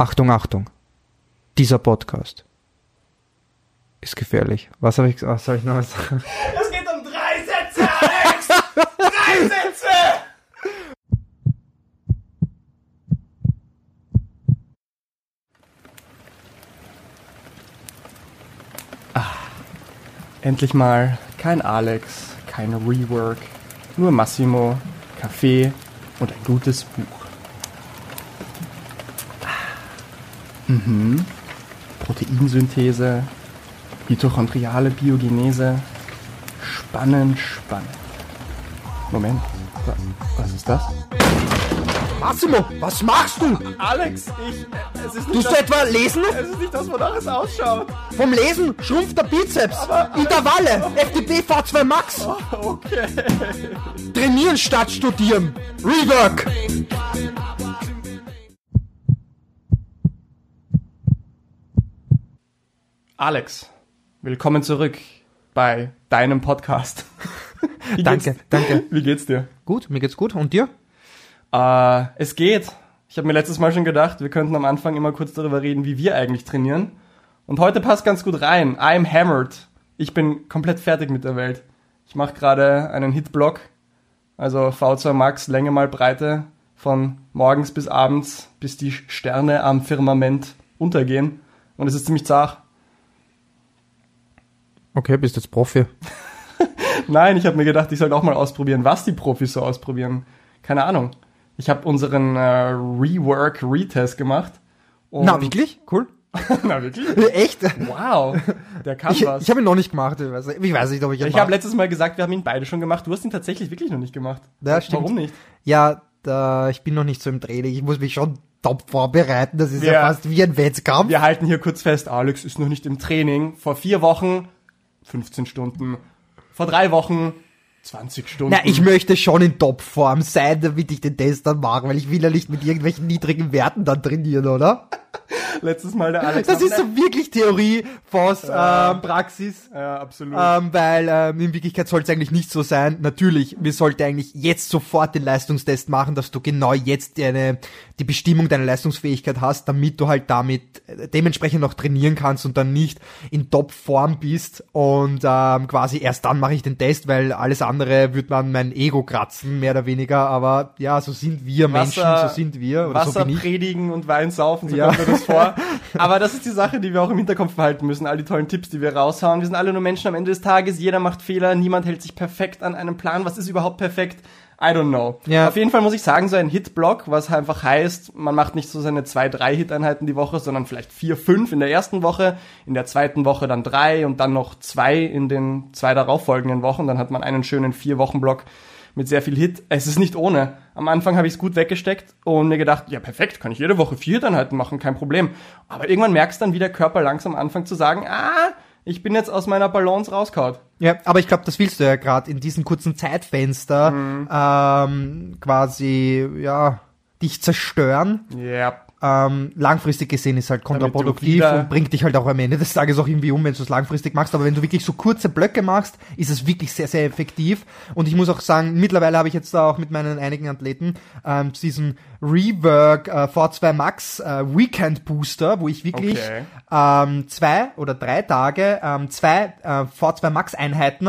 Achtung, Achtung. Dieser Podcast ist gefährlich. Was habe ich, was soll ich noch sagen? Es geht um drei Sätze, Alex! drei Sätze! Endlich mal kein Alex, kein Rework, nur Massimo, Kaffee und ein gutes Buch. Mhm. Proteinsynthese, mitochondriale Biogenese. Spannend, spannend. Moment, wa- was ist das? Massimo, was machst du? Alex, ich. Es ist Tust du etwa lesen? es ist nicht das, wonach es ausschaut. Vom Lesen schrumpft der Bizeps. Aber- Intervalle. FDP V2 Max. Okay. Trainieren statt studieren. Rework. Alex, willkommen zurück bei deinem Podcast. Wie Danke, danke. Wie geht's dir? Gut, mir geht's gut. Und dir? Äh, es geht. Ich habe mir letztes Mal schon gedacht, wir könnten am Anfang immer kurz darüber reden, wie wir eigentlich trainieren. Und heute passt ganz gut rein. I'm hammered. Ich bin komplett fertig mit der Welt. Ich mache gerade einen Hitblock, also V2 Max, Länge mal Breite, von morgens bis abends, bis die Sterne am Firmament untergehen. Und es ist ziemlich zart. Okay, bist jetzt Profi. Nein, ich habe mir gedacht, ich sollte auch mal ausprobieren, was die Profis so ausprobieren. Keine Ahnung. Ich habe unseren äh, Rework Retest gemacht. Und Na, wirklich? Cool. Na, wirklich? Echt? Wow, der kann Ich, was. ich habe ihn noch nicht gemacht. Ich weiß, ich weiß nicht, ob ich ihn Ich habe letztes Mal gesagt, wir haben ihn beide schon gemacht. Du hast ihn tatsächlich wirklich noch nicht gemacht. Ja, stimmt. Warum nicht? Ja, da, ich bin noch nicht so im Training. Ich muss mich schon top vorbereiten. Das ist ja, Ja. fast wie ein Wettkampf. Wir halten hier kurz fest, Alex ist noch nicht im Training. Vor vier Wochen 15 Stunden. Vor drei Wochen 20 Stunden. Na, ich möchte schon in Topform sein, damit ich den Test dann mache, weil ich will ja nicht mit irgendwelchen niedrigen Werten dann trainieren, oder? Letztes Mal der Alex. Das ist so wirklich Theorie, Voss, ähm, Praxis. Ja, absolut. Ähm, weil ähm, in Wirklichkeit soll es eigentlich nicht so sein. Natürlich, wir sollten eigentlich jetzt sofort den Leistungstest machen, dass du genau jetzt deine, die Bestimmung deiner Leistungsfähigkeit hast, damit du halt damit äh, dementsprechend noch trainieren kannst und dann nicht in Top-Form bist und ähm, quasi erst dann mache ich den Test, weil alles andere wird man mein Ego kratzen, mehr oder weniger. Aber ja, so sind wir Menschen, Wasser- so sind wir. Oder Wasser so predigen und Wein saufen, Ja. Mir das vor. Aber das ist die Sache, die wir auch im Hinterkopf behalten müssen. All die tollen Tipps, die wir raushauen. Wir sind alle nur Menschen am Ende des Tages. Jeder macht Fehler. Niemand hält sich perfekt an einem Plan. Was ist überhaupt perfekt? I don't know. Ja. Auf jeden Fall muss ich sagen, so ein Hit-Block, was einfach heißt, man macht nicht so seine zwei, drei Hit-Einheiten die Woche, sondern vielleicht vier, fünf in der ersten Woche, in der zweiten Woche dann drei und dann noch zwei in den zwei darauffolgenden Wochen. Dann hat man einen schönen Vier-Wochen-Block mit sehr viel Hit. Es ist nicht ohne. Am Anfang habe ich es gut weggesteckt und mir gedacht, ja perfekt, kann ich jede Woche vier Hit-Einheiten machen, kein Problem. Aber irgendwann merkst du dann, wie der Körper langsam anfängt zu sagen, ah, ich bin jetzt aus meiner Balance rauskaut. Ja, aber ich glaube, das willst du ja gerade in diesem kurzen Zeitfenster Mhm. ähm, quasi, ja, dich zerstören. Ja. Ähm, langfristig gesehen ist halt du kontraproduktiv und bringt dich halt auch am Ende des Tages auch irgendwie um, wenn du es langfristig machst. Aber wenn du wirklich so kurze Blöcke machst, ist es wirklich sehr, sehr effektiv. Und ich muss auch sagen, mittlerweile habe ich jetzt da auch mit meinen einigen Athleten ähm, diesen Rework äh, V2 Max äh, Weekend Booster, wo ich wirklich Okay. ähm, zwei oder drei Tage ähm, zwei äh, V2 Max Einheiten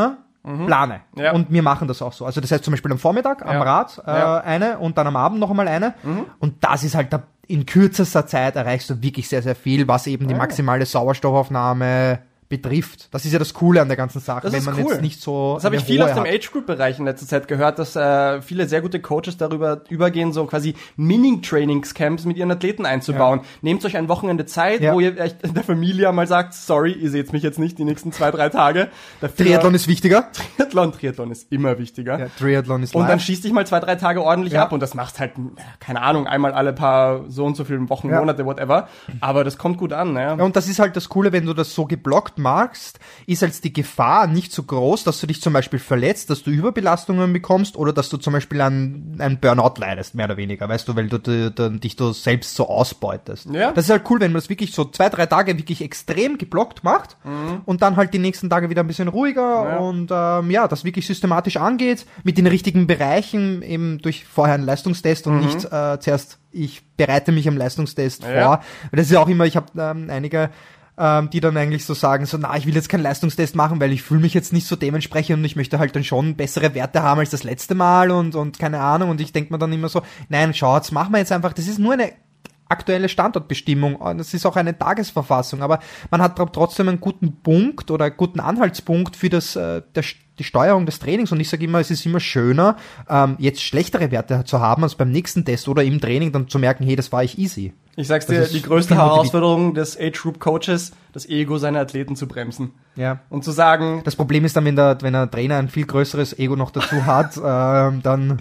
plane. Mhm. Ja. Und wir machen das auch so. Also das heißt zum Beispiel am Vormittag am Ja. Rad äh, Ja. eine und dann am Abend noch einmal eine. Und das ist halt da, in kürzester Zeit erreichst du wirklich sehr, sehr viel, was eben die Ah. maximale Sauerstoffaufnahme betrifft. Das ist ja das Coole an der ganzen Sache, Das wenn man cool. jetzt nicht so Das habe ich viel aus dem hat. Age-Group-Bereich in letzter Zeit gehört, dass äh, viele sehr gute Coaches darüber übergehen, so quasi Mini-Trainingscamps mit ihren Athleten einzubauen. Nehmt euch ein Wochenende Zeit, Ja. wo ihr der Familie mal sagt, sorry, ihr seht mich jetzt nicht die nächsten zwei, drei Tage. Dafür- Triathlon ist wichtiger. Triathlon, Triathlon ist immer wichtiger. Ja, Triathlon ist Und dann live. schießt dich mal zwei, drei Tage ordentlich Ja. ab und das machst halt, keine Ahnung, einmal alle paar so und so viele Wochen, Ja. Monate, whatever. Aber das kommt gut an, ne? Ja, und das ist halt das Coole, wenn du das so geblockt machst, ist als die Gefahr nicht so groß, dass du dich zum Beispiel verletzt, dass du Überbelastungen bekommst oder dass du zum Beispiel an einen Burnout leidest, mehr oder weniger, weißt du, weil du, du, du dich du selbst so ausbeutest. Ja. Das ist halt cool, wenn man es wirklich so zwei, drei Tage wirklich extrem geblockt macht und dann halt die nächsten Tage wieder ein bisschen ruhiger Mhm. Ja. und ähm, ja, das wirklich systematisch angeht, mit den richtigen Bereichen, eben durch vorher einen Leistungstest und nicht äh, zuerst, ich bereite mich am Leistungstest Mhm. Ja. vor. Das ist ja auch immer, ich habe ähm, einige ähm, die dann eigentlich so sagen, so, na, ich will jetzt keinen Leistungstest machen, weil ich fühle mich jetzt nicht so dementsprechend und ich möchte halt dann schon bessere Werte haben als das letzte Mal und, und keine Ahnung. Und ich denke mir dann immer so, nein, schau, jetzt machen wir jetzt einfach, das ist nur eine aktuelle Standortbestimmung. Und Das ist auch eine Tagesverfassung, aber man hat tr- trotzdem einen guten Punkt oder einen guten Anhaltspunkt für das, äh, der, die Steuerung des Trainings. Und ich sage immer, es ist immer schöner, ähm, jetzt schlechtere Werte zu haben, als beim nächsten Test oder im Training dann zu merken, hey, das war ich easy. Ich sag's dir, die größte Herausforderung des Age-Group-Coaches, das Ego seiner Athleten zu bremsen. Ja. Und zu sagen, Das Problem ist dann, wenn der, wenn ein Trainer ein viel größeres Ego noch dazu hat, ähm, dann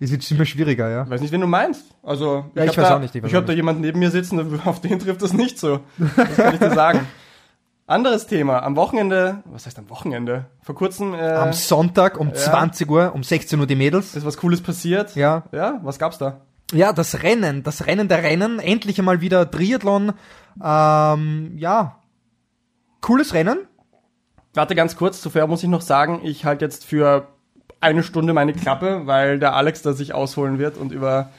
ist es immer schwieriger, ja. weiß nicht, wen du meinst. Also, Ja, ich weiß da, auch nicht, ich Ich habe da jemanden neben mir sitzen, auf den trifft das nicht so. Das kann ich dir sagen. Anderes Thema. Am Wochenende, was heißt am Wochenende? Vor kurzem äh, Am Sonntag um 20 Uhr, um 16 Uhr die Mädels. ist was Cooles passiert. Ja. Ja, was gab's da? Ja, das Rennen, das Rennen der Rennen, endlich einmal wieder Triathlon. Ähm, ja, cooles Rennen. Warte ganz kurz, zuvor muss ich noch sagen, ich halte jetzt für eine Stunde meine Klappe, weil der Alex da sich ausholen wird und über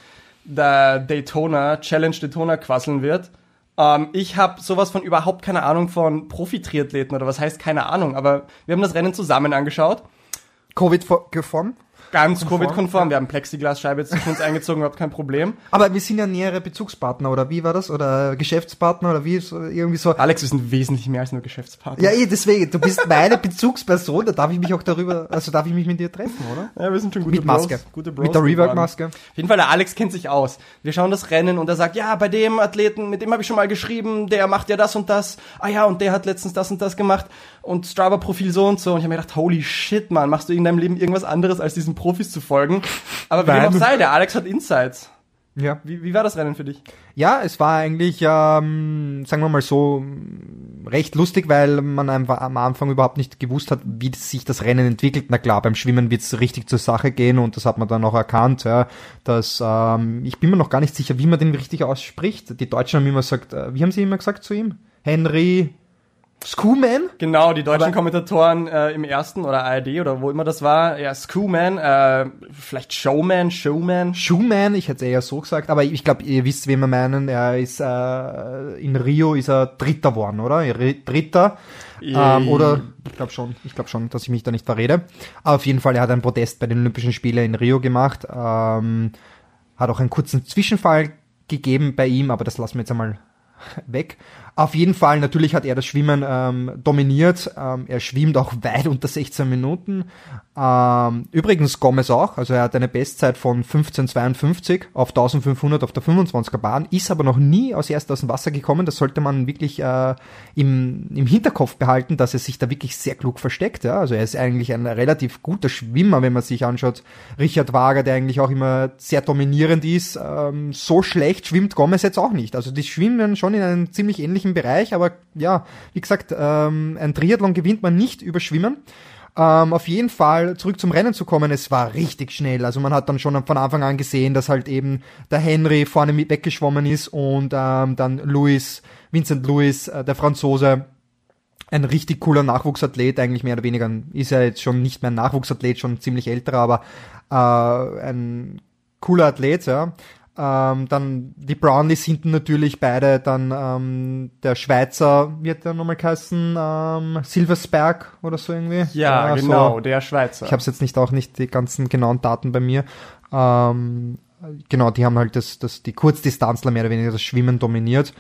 der Daytona, Challenge Daytona quasseln wird. Ähm, ich habe sowas von überhaupt keine Ahnung von Profi-Triathleten oder was heißt keine Ahnung, aber wir haben das Rennen zusammen angeschaut. Covid-geformt. Ganz Covid-konform. Wir haben Plexiglasscheibe jetzt zwischen uns eingezogen, überhaupt kein Problem. Aber wir sind ja nähere Bezugspartner, oder wie war das? Oder Geschäftspartner, oder wie? So, irgendwie so. Alex, wir sind wesentlich mehr als nur Geschäftspartner. Ja, eh, deswegen, du bist meine Bezugsperson, da darf ich mich auch darüber, also darf ich mich mit dir treffen, oder? Ja, wir sind schon gute Mit Maske. Bros. Gute Bros mit der. Rework-Maske. Auf jeden Fall, der Alex kennt sich aus. Wir schauen das Rennen und er sagt, ja, bei dem Athleten, mit dem habe ich schon mal geschrieben, der macht ja das und das. Ah ja, und der hat letztens das und das gemacht und Strava-Profil so und so. Und ich habe mir gedacht, holy shit, Mann, machst du in deinem Leben irgendwas anderes, als diesen Profis zu folgen? Aber wie dem auch sei, der Alex hat Insights. Ja. Wie, wie war das Rennen für dich? Ja, es war eigentlich, ähm, sagen wir mal so, recht lustig, weil man einfach am Anfang überhaupt nicht gewusst hat, wie sich das Rennen entwickelt. Na klar, beim Schwimmen wird es richtig zur Sache gehen und das hat man dann auch erkannt. Ja, dass ähm, ich bin mir noch gar nicht sicher, wie man den richtig ausspricht. Die Deutschen haben immer gesagt, äh, wie haben sie immer gesagt zu ihm? Henry Skuman? Genau, die deutschen Aber- Kommentatoren äh, im ersten oder ARD oder wo immer das war, ja, Screwman, äh, vielleicht Showman, Showman. Schumann, ich hätte es eher so gesagt, aber ich glaube, ihr wisst, wen wir meinen. Er ist äh, in Rio ist er Dritter geworden, oder? Ri- Dritter. Ähm, oder ich glaube schon, ich glaube schon, dass ich mich da nicht verrede. Aber auf jeden Fall, er hat einen Protest bei den Olympischen Spielen in Rio gemacht. Ähm, hat auch einen kurzen Zwischenfall gegeben bei ihm, aber das lassen wir jetzt einmal weg. Auf jeden Fall, natürlich hat er das Schwimmen ähm, dominiert. Ähm, er schwimmt auch weit unter 16 Minuten. Ähm, übrigens Gomez auch, also er hat eine Bestzeit von 15,52 auf 1500 auf der 25er Bahn, ist aber noch nie aus erst aus dem Wasser gekommen. Das sollte man wirklich äh, im, im Hinterkopf behalten, dass er sich da wirklich sehr klug versteckt. Ja? Also er ist eigentlich ein relativ guter Schwimmer, wenn man sich anschaut. Richard Wager, der eigentlich auch immer sehr dominierend ist, ähm, so schlecht schwimmt Gomez jetzt auch nicht. Also die schwimmen schon in einem ziemlich ähnlichen Bereich, aber ja, wie gesagt, ähm, ein Triathlon gewinnt man nicht über Schwimmen. Ähm, auf jeden Fall zurück zum Rennen zu kommen, es war richtig schnell. Also man hat dann schon von Anfang an gesehen, dass halt eben der Henry vorne mit weggeschwommen ist und ähm, dann Louis, Vincent Louis, äh, der Franzose, ein richtig cooler Nachwuchsathlet, eigentlich mehr oder weniger, ist er jetzt schon nicht mehr ein Nachwuchsathlet, schon ziemlich älterer, aber äh, ein cooler Athlet, ja. Ähm, dann die Brownleys hinten natürlich beide, dann ähm, der Schweizer, hat der nochmal geheißen, ähm, Silversberg oder so irgendwie. Ja, so. genau, der Schweizer. Ich habe jetzt nicht auch nicht die ganzen genauen Daten bei mir. Ähm, genau, die haben halt das, das die Kurzdistanzler mehr oder weniger das Schwimmen dominiert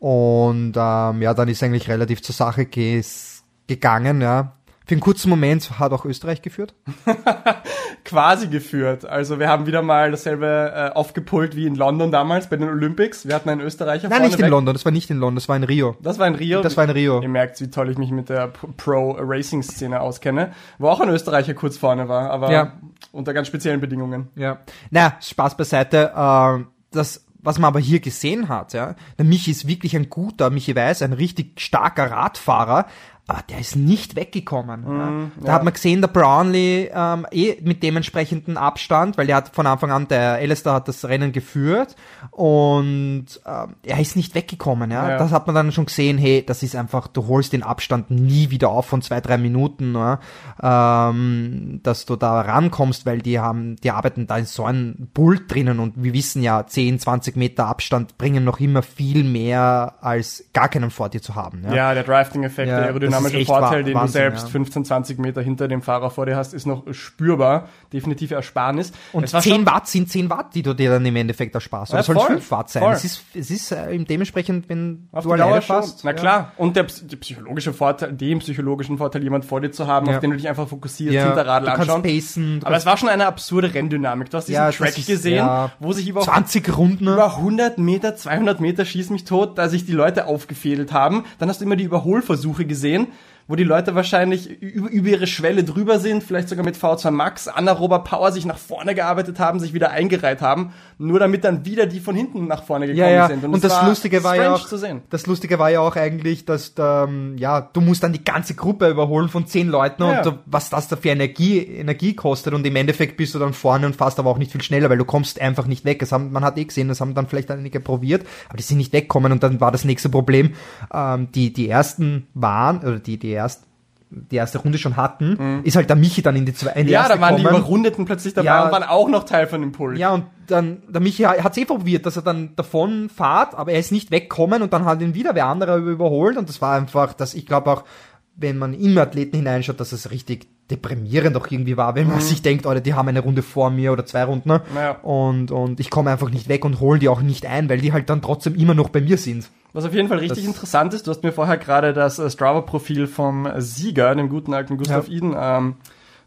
und ähm, ja, dann ist eigentlich relativ zur Sache gegangen. Ja, für einen kurzen Moment hat auch Österreich geführt. quasi geführt. Also wir haben wieder mal dasselbe äh, aufgepult wie in London damals bei den Olympics. Wir hatten einen Österreicher Nein, nicht in weg. London. Das war nicht in London. Das war in Rio. Das war in Rio. Das war in Rio. Ihr merkt, wie toll ich mich mit der Pro-Racing-Szene auskenne. Wo auch ein Österreicher kurz vorne war, aber Ja. unter ganz speziellen Bedingungen. Ja. Na, Spaß beiseite. Äh, das, was man aber hier gesehen hat, ja, der Michi ist wirklich ein guter, Michi Weiß, ein richtig starker Radfahrer. Aber der ist nicht weggekommen. ja. Mhm, Da hat man gesehen, der Brownlee ähm, eh mit dementsprechenden Abstand, weil der hat von Anfang an, der Alistair hat das Rennen geführt und ähm, er ist nicht weggekommen. Ja? Ja. Das hat man dann schon gesehen, hey, das ist einfach, du holst den Abstand nie wieder auf von zwei, drei Minuten, ja? ähm, dass du da rankommst, weil die haben, die arbeiten da in so einem Pult drinnen und wir wissen ja, 10, 20 Meter Abstand bringen noch immer viel mehr als gar keinen vor dir zu haben. Ja? Ja, der Drifting-Effekt, Ja, der aerodynamische Vorteil, den Wahnsinn, du selbst ja. 15, 20 Meter hinter dem Fahrer vor dir hast, ist noch spürbar. Definitive Ersparnis. Und Es war 10 schon- Watt sind 10 Watt, die du dir dann im Endeffekt ersparst. Oder Ja, sollen voll, 5 Watt sein? voll. Es ist, es ist äh, dementsprechend, wenn Auf du alleine fährst. Na klar. Und der, der psychologische Vorteil, den psychologischen Vorteil, jemand vor dir zu haben, auf den du dich einfach fokussierst, Ja, Hinterradl du anschauen. pacen. Du Aber es war schon eine absurde Renndynamik. Du hast diesen Track ist- gesehen, wo sich über, 20 Runden. über 100 Meter, 200 Meter schieß mich tot, da sich die Leute aufgefädelt haben. Dann hast du immer die Überholversuche gesehen, Syrien wo die Leute wahrscheinlich über, ihre Schwelle drüber sind, vielleicht sogar mit V2 Max, anaerober Power sich nach vorne gearbeitet haben, sich wieder eingereiht haben, nur damit dann wieder die von hinten nach vorne gekommen ja, ja. sind. Und, es das war Lustige war ja auch, zu sehen. das Lustige war ja auch eigentlich, dass ähm, ja, du musst dann die ganze Gruppe überholen von 10 Leuten Ja. und du, was das da für Energie, Energie kostet und im Endeffekt bist du dann vorne und fast aber auch nicht viel schneller, weil du kommst einfach nicht weg. Das haben, man hat eh gesehen, das haben dann vielleicht einige probiert, aber die sind nicht weggekommen und dann war das nächste Problem, ähm, die, die ersten waren, oder die, die ersten die erste Runde schon hatten, ist halt der Michi dann in die zweite die Mhm. Ja, da waren die gekommen. Überrundeten plötzlich dabei Ja. und waren auch noch Teil von dem Pult. Ja, und dann, der Michi hat es eh probiert, dass er dann davon fahrt, aber er ist nicht weggekommen und dann hat ihn wieder wer anderer überholt und das war einfach, dass ich glaube auch, wenn man in Athleten hineinschaut, dass es richtig deprimierend auch irgendwie war, wenn man sich denkt, Alter, die haben eine Runde vor mir oder zwei Runden ne? Ja. und, und ich komme einfach nicht weg und hole die auch nicht ein, weil die halt dann trotzdem immer noch bei mir sind. Was auf jeden Fall richtig Das- interessant ist, du hast mir vorher gerade das äh, Strava-Profil vom Sieger, dem guten alten Gustav Ja. Iden, ähm,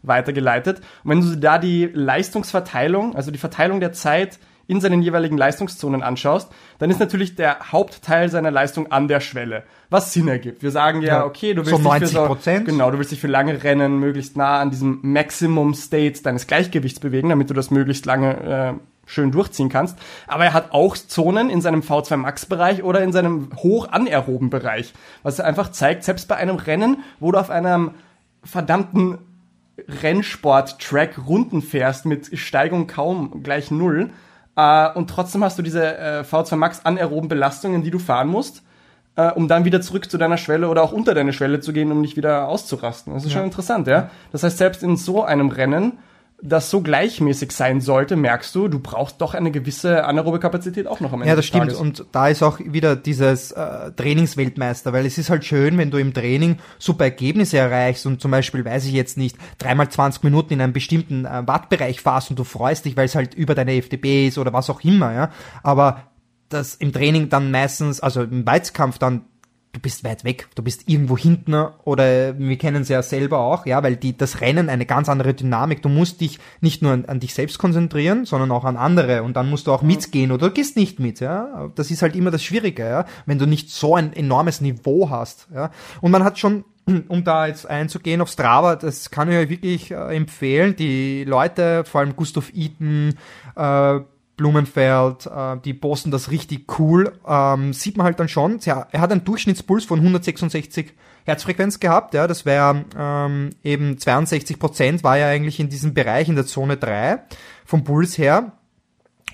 weitergeleitet. Und wenn du da die Leistungsverteilung, also die Verteilung der Zeit in seinen jeweiligen Leistungszonen anschaust, dann ist natürlich der Hauptteil seiner Leistung an der Schwelle, was Sinn ergibt. Wir sagen ja, okay, du so willst dich für 90%. genau, du willst dich für lange Rennen möglichst nah an diesem Maximum State deines Gleichgewichts bewegen, damit du das möglichst lange äh, schön durchziehen kannst. Aber er hat auch Zonen in seinem V2 Max Bereich oder in seinem hoch anaeroben Bereich, was einfach zeigt, selbst bei einem Rennen, wo du auf einem verdammten Rennsport-Track Runden fährst mit Steigung kaum gleich null äh, und trotzdem hast du diese äh, V2 Max anaeroben Belastungen, die du fahren musst, äh, um dann wieder zurück zu deiner Schwelle oder auch unter deine Schwelle zu gehen, um nicht wieder auszurasten. Das ist schon interessant, ja. Das heißt, selbst in so einem Rennen, das so gleichmäßig sein sollte, merkst du, du brauchst doch eine gewisse anaerobe Kapazität auch noch am Ende Ja, das stimmt. Tages. Und da ist auch wieder dieses äh, Trainingsweltmeister, weil es ist halt schön, wenn du im Training super Ergebnisse erreichst und zum Beispiel, weiß ich jetzt nicht, dreimal 20 Minuten in einem bestimmten äh, Wattbereich fährst und du freust dich, weil es halt über deine FDP ist oder was auch immer, ja. Aber das im Training dann meistens, also im Weizkampf dann du bist weit weg, du bist irgendwo hinten oder wir kennen es ja selber auch, ja, weil die, das Rennen eine ganz andere Dynamik. Du musst dich nicht nur an, an dich selbst konzentrieren, sondern auch an andere und dann musst du auch mitgehen oder du gehst nicht mit, ja. Das ist halt immer das Schwierige, ja, wenn du nicht so ein enormes Niveau hast, ja. Und man hat schon um da jetzt einzugehen auf Strava, das kann ich euch wirklich äh, empfehlen. Die Leute, vor allem Gustav Eaton, äh, Blumenfeld, äh, die posten das richtig cool. Ähm, sieht man halt dann schon, ja, er hat einen Durchschnittspuls von 166 Herzfrequenz gehabt, ja, das wäre ähm, eben 62 Prozent, war ja eigentlich in diesem Bereich, in der Zone 3 vom Puls her.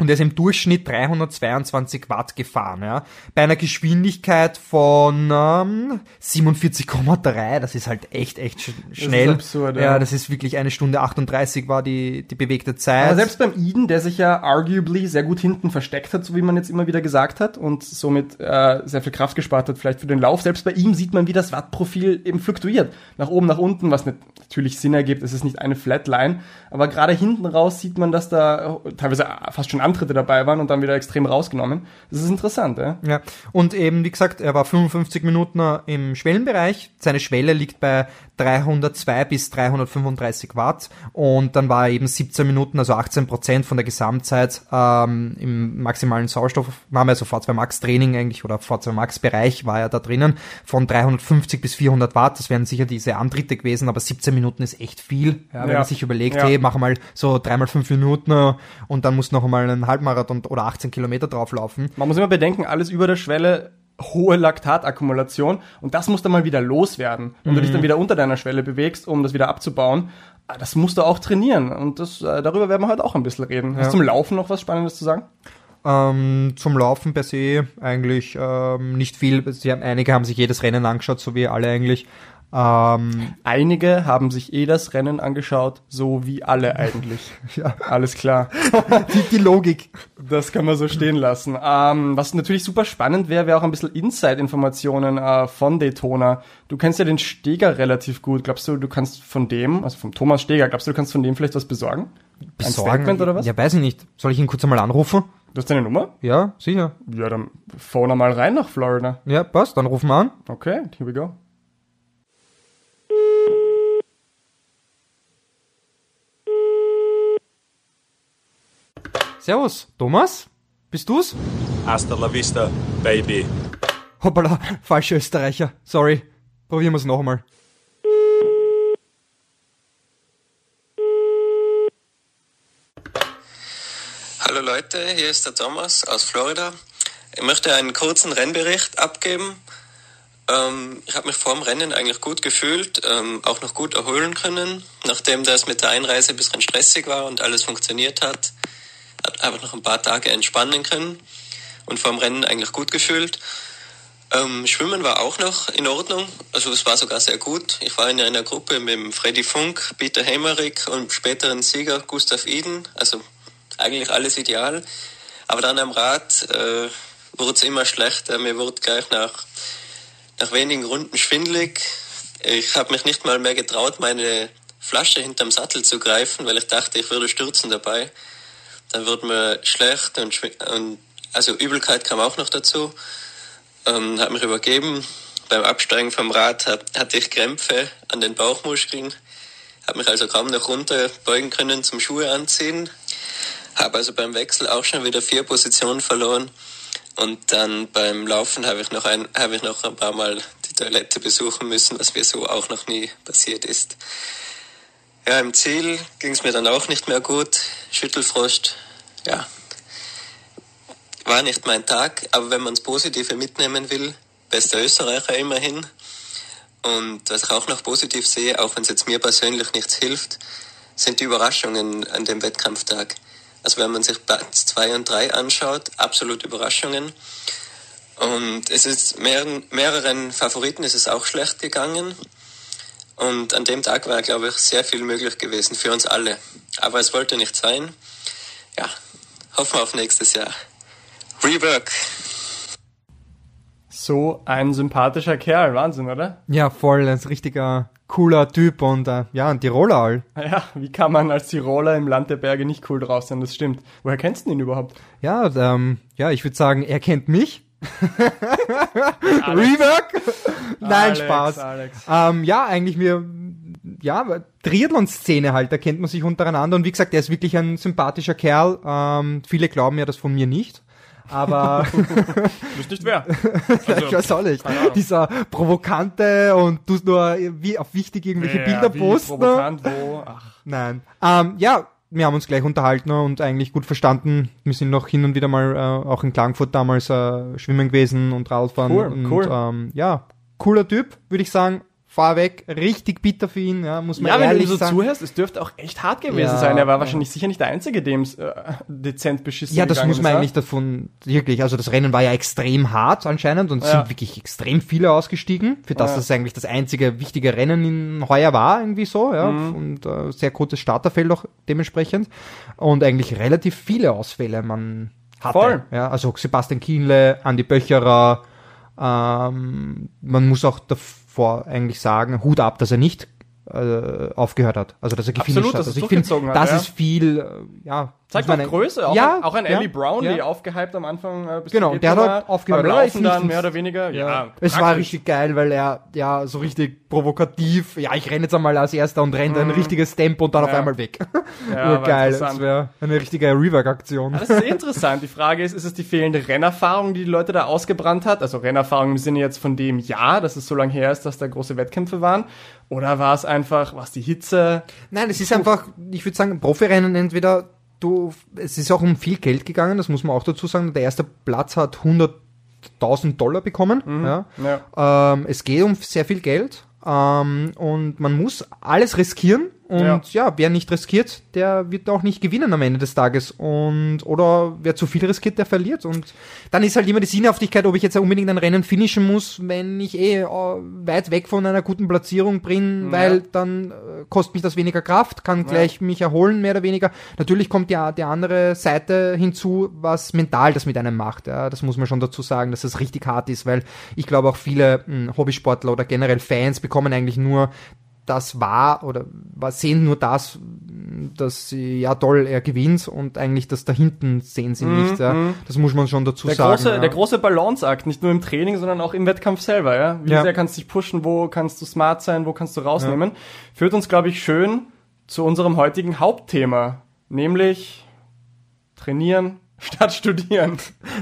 Und er ist im Durchschnitt 322 Watt gefahren, ja. Bei einer Geschwindigkeit von ähm, 47,3, das ist halt echt, echt sch schnell. absurd, ja. ja. das ist wirklich eine Stunde 38 war die, die bewegte Zeit. Aber selbst beim Eden, der sich ja arguably sehr gut hinten versteckt hat, so wie man jetzt immer wieder gesagt hat, und somit äh, sehr viel Kraft gespart hat, vielleicht für den Lauf, selbst bei ihm sieht man, wie das Wattprofil eben fluktuiert. Nach oben, nach unten, was natürlich Sinn ergibt, es ist nicht eine Flatline, aber gerade hinten raus sieht man, dass da teilweise fast schon Antritte dabei waren und dann wieder extrem rausgenommen. Das ist interessant, ja. Ja, und eben, wie gesagt, er war 55 Minuten im Schwellenbereich. Seine Schwelle liegt bei 302 bis 335 Watt und dann war er eben 17 Minuten, also 18 Prozent von der Gesamtzeit ähm, im maximalen Sauerstoffnahme, also V2 Max Training eigentlich oder V2 Max Bereich war er da drinnen von 350 bis 400 Watt. Das wären sicher diese Antritte gewesen, aber 17 Minuten ist echt viel, ja, wenn Ja. man sich überlegt, Ja. hey, mach mal so dreimal fünf Minuten und dann musst du noch einmal einen Halbmarathon oder 18 Kilometer drauflaufen. Man muss immer bedenken, alles über der Schwelle hohe Laktatakkumulation und das muss dann mal wieder loswerden. Wenn du dich dann wieder unter deiner Schwelle bewegst, um das wieder abzubauen, ah, das musst du auch trainieren und das, äh, darüber werden wir heute auch ein bisschen reden. Hast du zum Laufen noch was Spannendes zu sagen? Ähm, zum Laufen per se eigentlich ähm, nicht viel. Sie haben, einige haben sich jedes Rennen angeschaut, so wie alle eigentlich. Ähm, Einige haben sich eh das Rennen angeschaut, so wie alle eigentlich. ja, Alles klar. die, die Logik. Das kann man so stehen lassen. Ähm, was natürlich super spannend wäre, wäre auch ein bisschen Inside-Informationen äh, von Daytona. Du kennst ja den Steger relativ gut. Glaubst du, du kannst von dem, also vom Thomas Steger, glaubst du, du kannst von dem vielleicht was besorgen? Ein Statement oder was? Ja, weiß ich nicht. Soll ich ihn kurz einmal anrufen? Du hast deine Nummer? Ja, sicher. Ja, dann phone mal rein nach Florida. Ja, passt. Dann rufen wir an. Okay, here we go. Servus, Thomas? Bist du's? Hasta la vista, baby. Hoppala, falscher Österreicher. Sorry. Probieren wir's noch einmal. Hallo Leute, hier ist der Thomas aus Florida. Ich möchte einen kurzen Rennbericht abgeben. Ähm, ich habe mich vor dem Rennen eigentlich gut gefühlt, ähm, auch noch gut erholen können, nachdem das mit der Einreise ein bisschen stressig war und alles funktioniert hat. Ich noch ein paar Tage entspannen können und vor dem Rennen eigentlich gut gefühlt. Ähm, Schwimmen war auch noch in Ordnung, also es war sogar sehr gut. Ich war in einer Gruppe mit Freddy Funk, Peter Hemmerich und späteren Sieger Gustav Iden, also eigentlich alles ideal. Aber dann am Rad äh, wurde es immer schlechter. Mir wurde gleich nach, nach wenigen Runden schwindlig. Ich habe mich nicht mal mehr getraut, meine Flasche hinterm Sattel zu greifen, weil ich dachte, ich würde stürzen dabei. Dann wurde mir schlecht und, und also Übelkeit kam auch noch dazu. Ähm, habe mich übergeben. Beim Absteigen vom Rad hat, hatte ich Krämpfe an den Bauchmuskeln. Habe mich also kaum noch runterbeugen können zum Schuhe anziehen. Habe also beim Wechsel auch schon wieder vier Positionen verloren. Und dann beim Laufen habe ich habe ich noch ein paar Mal die Toilette besuchen müssen, was mir so auch noch nie passiert ist. Ja, im Ziel ging es mir dann auch nicht mehr gut. Schüttelfrost, ja, war nicht mein Tag. Aber wenn man das Positive mitnehmen will, bester Österreicher immerhin. Und was ich auch noch positiv sehe, auch wenn es jetzt mir persönlich nichts hilft, sind die Überraschungen an dem Wettkampftag. Also wenn man sich Platz 2 und 3 anschaut, absolut Überraschungen. Und es ist mehreren, mehreren Favoriten ist es auch schlecht gegangen. Und an dem Tag war, glaube ich, sehr viel möglich gewesen für uns alle. Aber es wollte nicht sein. Ja, hoffen wir auf nächstes Jahr. Rework. So ein sympathischer Kerl, Wahnsinn, oder? Ja, voll. Ein richtiger cooler Typ und äh, ja, ein Tiroler all. Ja, wie kann man als Tiroler im Land der Berge nicht cool drauf sein? Das stimmt. Woher kennst du ihn überhaupt? Ja, ähm, ja, ich würde sagen, er kennt mich. Rework? Nein, Alex, Spaß. Alex. Ähm, ja, eigentlich mir, ja, Triathlon-Szene halt, da kennt man sich untereinander und wie gesagt, er ist wirklich ein sympathischer Kerl. Ähm, viele glauben ja das von mir nicht. Aber Du bist nicht wer. Also, ich weiß auch nicht. Dieser provokante und tust nur wie auf wichtig irgendwelche Bilder wie posten. provokant, wo? Ach, Nein. Ähm, ja, wir haben uns gleich unterhalten und eigentlich gut verstanden. Wir sind noch hin und wieder mal äh, auch in Klagenfurt damals äh, schwimmen gewesen und Radfahren. Cool, und, cool. Ähm, ja, cooler Typ, würde ich sagen. Fahr weg, richtig bitter für ihn, ja, muss man ja, wenn du ihm ehrlich so sagen. zuhörst, es dürfte auch echt hart gewesen Ja, sein. Er war ja. wahrscheinlich sicher nicht der Einzige, dem es äh, dezent beschissen Ja, das muss man ist, eigentlich davon wirklich, also das Rennen war ja extrem hart anscheinend und es Ja. sind wirklich extrem viele ausgestiegen, für das Ja. das eigentlich das einzige wichtige Rennen in heuer war, irgendwie so, ja, Mhm. und äh, sehr kurzes Starterfeld auch dementsprechend und eigentlich relativ viele Ausfälle man hatte. Voll. Ja, also Sebastian Kienle, Andi Böcherer, ähm, man muss auch davor eigentlich sagen, Hut ab, dass er nicht äh, aufgehört hat, also dass er gefinisht Absolut, hat. dass Also ich finde, hat, das ja. ist viel, äh, ja. Zeigt man- Größe, auch, ja, ein, auch ein ja, Ellie Brownlee, ja. aufgehypt am Anfang. Äh, bis Genau, der hat halt aufgehört. Beim Laufen dann mehr oder weniger. Ja, Es war richtig geil, weil er ja so richtig provokativ, ja, ich renne jetzt einmal als erster und renne ein richtiges Tempo und dann auf Mhm. Ja. einmal weg. Ja, geil, das wäre eine richtige Rework-Aktion. Das ist sehr interessant. Die Frage ist, ist es die fehlende Rennerfahrung, die die Leute da ausgebrannt hat? Also Rennerfahrung im Sinne jetzt von dem Jahr, dass es so lange her ist, dass da große Wettkämpfe waren? Oder war es einfach, was die Hitze? Nein, es ist einfach, ich würde sagen, Profirennen entweder du, es ist auch um viel Geld gegangen, das muss man auch dazu sagen. Der erste Platz hat 1000 Dollar bekommen. Ja. Ja. Ähm, es geht um sehr viel Geld ähm, und man muss alles riskieren. Und ja. wer nicht riskiert, der wird auch nicht gewinnen am Ende des Tages. Und oder wer zu viel riskiert, der verliert. Und dann ist halt immer die Sinnhaftigkeit, ob ich jetzt unbedingt ein Rennen finishen muss, wenn ich eh äh, weit weg von einer guten Platzierung bin, Ja. weil dann äh, kostet mich das weniger Kraft, kann gleich mich erholen, mehr oder weniger. Natürlich kommt ja die andere Seite hinzu, was mental das mit einem macht. Ja, das muss man schon dazu sagen, dass das richtig hart ist, weil ich glaube auch viele mh, Hobbysportler oder generell Fans bekommen eigentlich nur das wahr oder was- sehen nur das, dass sie, ja toll, er gewinnt und eigentlich das da hinten sehen sie nicht. Ja. Das muss man schon dazu Der sagen. große, ja. der große Balanceakt, nicht nur im Training, sondern auch im Wettkampf selber, ja. Wie Ja. sehr kannst du dich pushen, wo kannst du smart sein, wo kannst du rausnehmen, führt uns, glaube ich, schön zu unserem heutigen Hauptthema, nämlich trainieren statt studieren.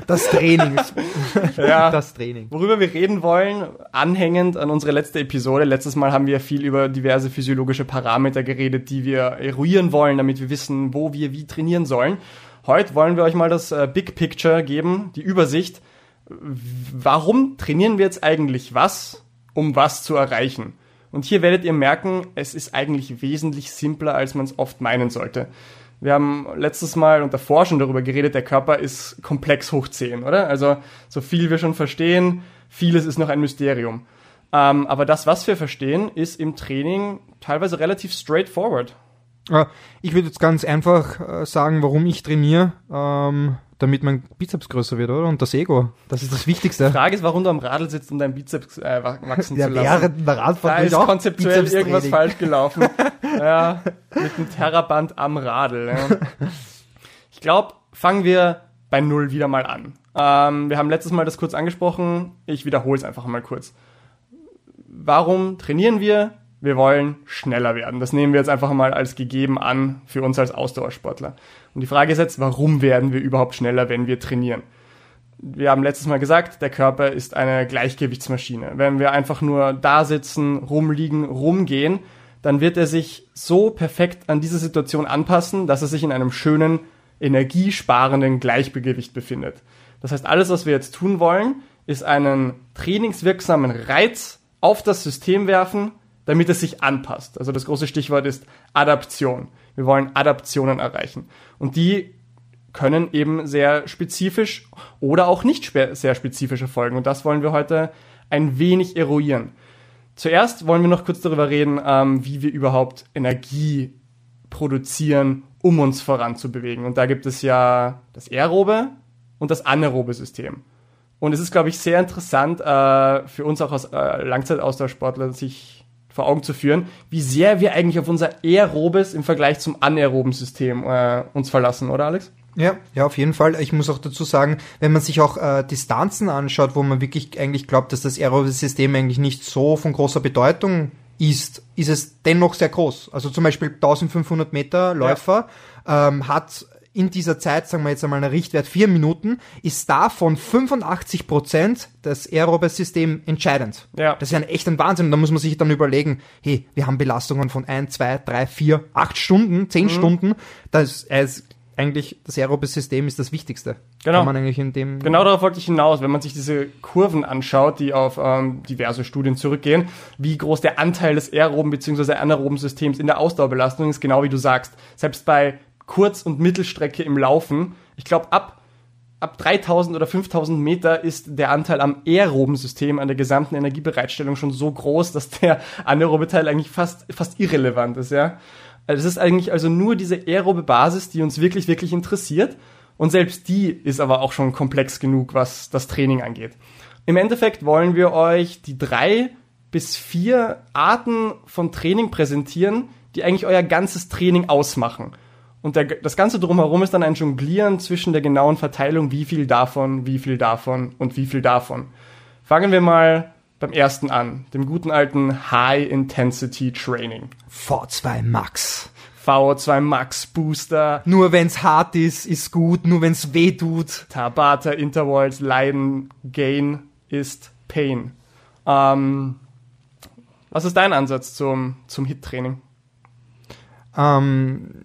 das Training. Ja. Das Training. Worüber wir reden wollen, anhängend an unsere letzte Episode. Letztes Mal haben wir viel über diverse physiologische Parameter geredet, die wir eruieren wollen, damit wir wissen, wo wir wie trainieren sollen. Heute wollen wir euch mal das äh, Big Picture geben, die Übersicht. Warum trainieren wir jetzt eigentlich was, um was zu erreichen? Und hier werdet ihr merken, es ist eigentlich wesentlich simpler, als man es oft meinen sollte. Wir haben letztes Mal und davor schon darüber geredet, der Körper ist komplex hoch 10, oder? Also so viel wir schon verstehen, vieles ist noch ein Mysterium. Ähm, aber das, was wir verstehen, ist im Training teilweise relativ straightforward. Äh, Ich würde jetzt ganz einfach äh, sagen, warum ich trainiere, ähm, damit mein Bizeps größer wird, oder? Und das Ego. Das ist das Wichtigste. Frage ist, warum du am Radl sitzt, um deinen Bizeps äh, wa- wachsen Ja, zu lassen. während der Radfahrt Da ist auch konzeptuell irgendwas falsch gelaufen. ja, mit dem Terraband am Radl. Ja. Ich glaube, fangen wir bei Null wieder mal an. Ähm, wir haben letztes Mal das kurz angesprochen. Ich wiederhole es einfach mal kurz. Warum trainieren wir? Wir wollen schneller werden. Das nehmen wir jetzt einfach mal als gegeben an für uns als Ausdauersportler. Und die Frage ist jetzt, warum werden wir überhaupt schneller, wenn wir trainieren? wir haben letztes Mal gesagt, der Körper ist eine Gleichgewichtsmaschine. Wenn wir einfach nur da sitzen, rumliegen, rumgehen, dann wird er sich so perfekt an diese Situation anpassen, dass er sich in einem schönen, energiesparenden Gleichgewicht befindet. Das heißt, alles, was wir jetzt tun wollen, ist einen trainingswirksamen Reiz auf das System werfen, damit es sich anpasst. Also das große Stichwort ist Adaption. Wir wollen Adaptionen erreichen. Und die können eben sehr spezifisch oder auch nicht sehr spezifisch erfolgen. Und das wollen wir heute ein wenig eruieren. Zuerst wollen wir noch kurz darüber reden, ähm, wie wir überhaupt Energie produzieren, um uns voranzubewegen. Und da gibt es ja das aerobe und das anaerobe System. Und es ist, glaube ich, sehr interessant äh, für uns auch als äh, Langzeitausdauersportler sich vor Augen zu führen, wie sehr wir eigentlich auf unser aerobes im Vergleich zum anaeroben System äh, uns verlassen, oder Alex? Ja, ja, auf jeden Fall. Ich muss auch dazu sagen, wenn man sich auch äh, Distanzen anschaut, wo man wirklich eigentlich glaubt, dass das aerobe System eigentlich nicht so von großer Bedeutung ist, ist es dennoch sehr groß. Also zum Beispiel 1500 Meter Läufer ähm, hat in dieser Zeit, sagen wir jetzt einmal einen Richtwert vier Minuten, ist davon 85 Prozent das aerobe System entscheidend. Ja. Das ist ja ein echt ein Wahnsinn. Und da muss man sich dann überlegen, hey, wir haben Belastungen von ein, zwei, drei, vier, acht Stunden, zehn Stunden. Das ist eigentlich das aerobe System ist das Wichtigste. Genau. Kann man eigentlich in dem Genau darauf wollte ich hinaus, wenn man sich diese Kurven anschaut, die auf ähm, diverse Studien zurückgehen, wie groß der Anteil des aeroben bzw. anaeroben Systems in der Ausdauerbelastung ist, genau wie du sagst. Selbst bei Kurz- und Mittelstrecke im Laufen, ich glaube ab, ab 3000 oder 5000 Meter ist der Anteil am aeroben System an der gesamten Energiebereitstellung schon so groß, dass der anaerobe Teil eigentlich fast, fast irrelevant ist, ja. Also es ist eigentlich also nur diese aerobe Basis, die uns wirklich, wirklich interessiert. Und selbst die ist aber auch schon komplex genug, was das Training angeht. Im Endeffekt wollen wir euch die drei bis vier Arten von Training präsentieren, die eigentlich euer ganzes Training ausmachen. Und der, das Ganze drumherum ist dann ein Jonglieren zwischen der genauen Verteilung, wie viel davon, wie viel davon und wie viel davon. Fangen wir mal beim ersten an, dem guten alten High Intensity Training. V2 Max. VO2 Max Booster, Nur wenn's hart ist, ist gut. Nur wenn's weh tut. Tabata Intervals, Leiden, Gain ist Pain. Ähm, was ist dein Ansatz zum, zum HIT-Training? Ähm,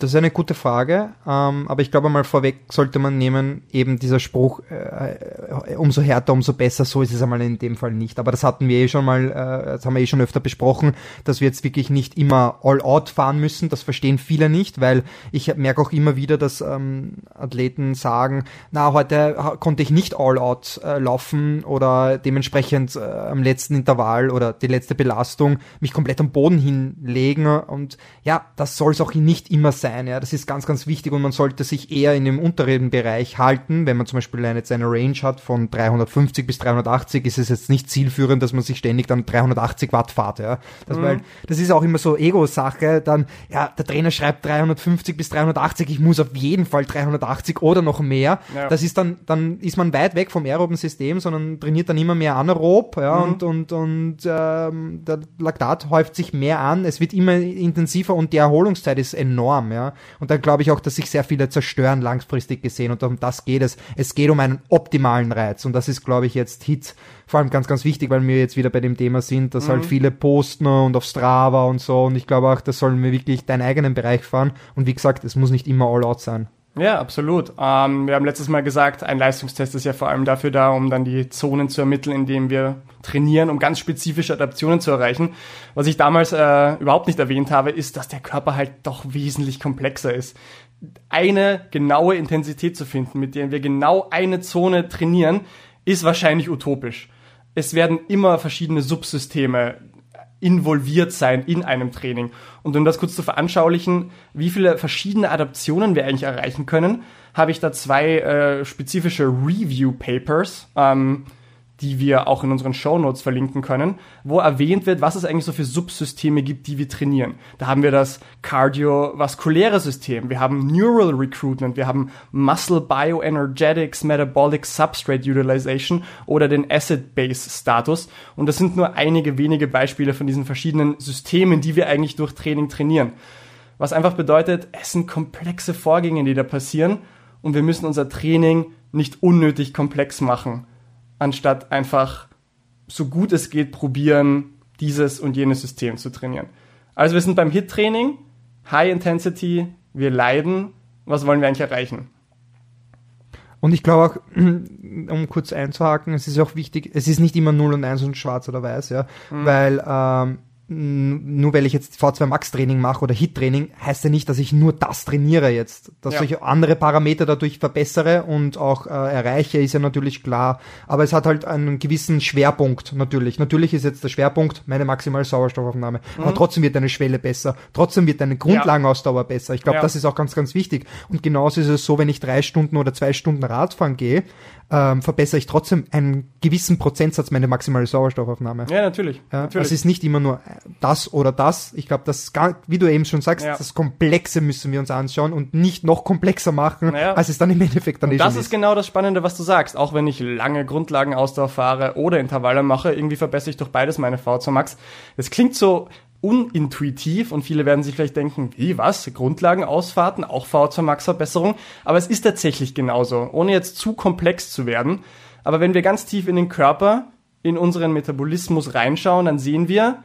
Das ist eine gute Frage, ähm, aber ich glaube mal vorweg sollte man nehmen, eben dieser Spruch, äh, äh, umso härter, umso besser, so ist es einmal in dem Fall nicht. Aber das hatten wir eh schon mal, äh, das haben wir eh schon öfter besprochen, dass wir jetzt wirklich nicht immer all out fahren müssen, das verstehen viele nicht, weil ich merke auch immer wieder, dass ähm, Athleten sagen, na, heute konnte ich nicht all out äh, laufen oder dementsprechend äh, am letzten Intervall oder die letzte Belastung mich komplett am Boden hinlegen und ja, das soll es auch nicht immer sein sein. Ja, das ist ganz, ganz wichtig und man sollte sich eher in dem unteren Bereich halten. Wenn man zum Beispiel eine, jetzt eine Range hat von 350 bis 380, ist es jetzt nicht zielführend, dass man sich ständig dann 380 Watt fahrt. Ja, das, mhm. weil, das ist auch immer so Ego-Sache. Dann, ja, der Trainer schreibt 350 bis 380, ich muss auf jeden Fall 380 oder noch mehr. Ja. Das ist dann, dann ist man weit weg vom aeroben System, sondern trainiert dann immer mehr anaerob, ja, mhm. und, und, und ähm, der Laktat häuft sich mehr an, es wird immer intensiver und die Erholungszeit ist enorm ja. Und dann glaube ich auch, dass sich sehr viele zerstören langfristig gesehen und um das geht es. Es geht um einen optimalen Reiz und das ist, glaube ich, jetzt Hit vor allem ganz, ganz wichtig, weil wir jetzt wieder bei dem Thema sind, dass halt mhm. halt viele posten und auf Strava und so und ich glaube auch, das sollen wir wirklich deinen eigenen Bereich fahren und wie gesagt, es muss nicht immer all out sein. Ja, absolut. Ähm, wir haben letztes Mal gesagt, ein Leistungstest ist ja vor allem dafür da, um dann die Zonen zu ermitteln, in denen wir trainieren, um ganz spezifische Adaptionen zu erreichen. Was ich damals äh, überhaupt nicht erwähnt habe, ist, dass der Körper halt doch wesentlich komplexer ist. Eine genaue Intensität zu finden, mit der wir genau eine Zone trainieren, ist wahrscheinlich utopisch. Es werden immer verschiedene Subsysteme involviert sein in einem Training. Und um das kurz zu veranschaulichen, wie viele verschiedene Adaptionen wir eigentlich erreichen können, habe ich da zwei äh, spezifische Review Papers. Ähm, die wir auch in unseren Show Notes verlinken können, wo erwähnt wird, was es eigentlich so für Subsysteme gibt, die wir trainieren. Da haben wir das kardiovaskuläre System, wir haben Neural Recruitment, wir haben Muscle Bioenergetics, Metabolic Substrate Utilization oder den Acid Base Status. Und das sind nur einige wenige Beispiele von diesen verschiedenen Systemen, die wir eigentlich durch Training trainieren. Was einfach bedeutet, es sind komplexe Vorgänge, die da passieren und wir müssen unser Training nicht unnötig komplex machen anstatt einfach so gut es geht probieren, dieses und jenes System zu trainieren. Also wir sind beim HIT-Training, High Intensity, wir leiden. Was wollen wir eigentlich erreichen? Und ich glaube auch, um kurz einzuhaken, es ist auch wichtig, es ist nicht immer 0 und 1 und schwarz oder weiß, ja, mhm. weil ähm, nur weil ich jetzt V2 Max Training mache oder Hit Training, heißt ja nicht, dass ich nur das trainiere jetzt. Dass ja. ich andere Parameter dadurch verbessere und auch äh, erreiche, ist ja natürlich klar. Aber es hat halt einen gewissen Schwerpunkt natürlich. Natürlich ist jetzt der Schwerpunkt meine maximale Sauerstoffaufnahme. Mhm. Aber trotzdem wird deine Schwelle besser. Trotzdem wird deine Grundlagenausdauer ja. besser. Ich glaube, ja. das ist auch ganz, ganz wichtig. Und genauso ist es so, wenn ich drei Stunden oder zwei Stunden Radfahren gehe, ähm, verbessere ich trotzdem einen gewissen Prozentsatz meine maximale Sauerstoffaufnahme. Ja, natürlich. Ja, natürlich. Es ist nicht immer nur das oder das. Ich glaube, das wie du eben schon sagst, ja. das Komplexe müssen wir uns anschauen und nicht noch komplexer machen, naja. als es dann im Endeffekt dann und ist. Das ist genau das Spannende, was du sagst. Auch wenn ich lange Grundlagenausdauer fahre oder Intervalle mache, irgendwie verbessere ich durch beides meine V2 Max. Es klingt so unintuitiv und viele werden sich vielleicht denken, wie, was? Grundlagenausfahrten, auch V2 Max Verbesserung. Aber es ist tatsächlich genauso, ohne jetzt zu komplex zu werden. Aber wenn wir ganz tief in den Körper, in unseren Metabolismus reinschauen, dann sehen wir,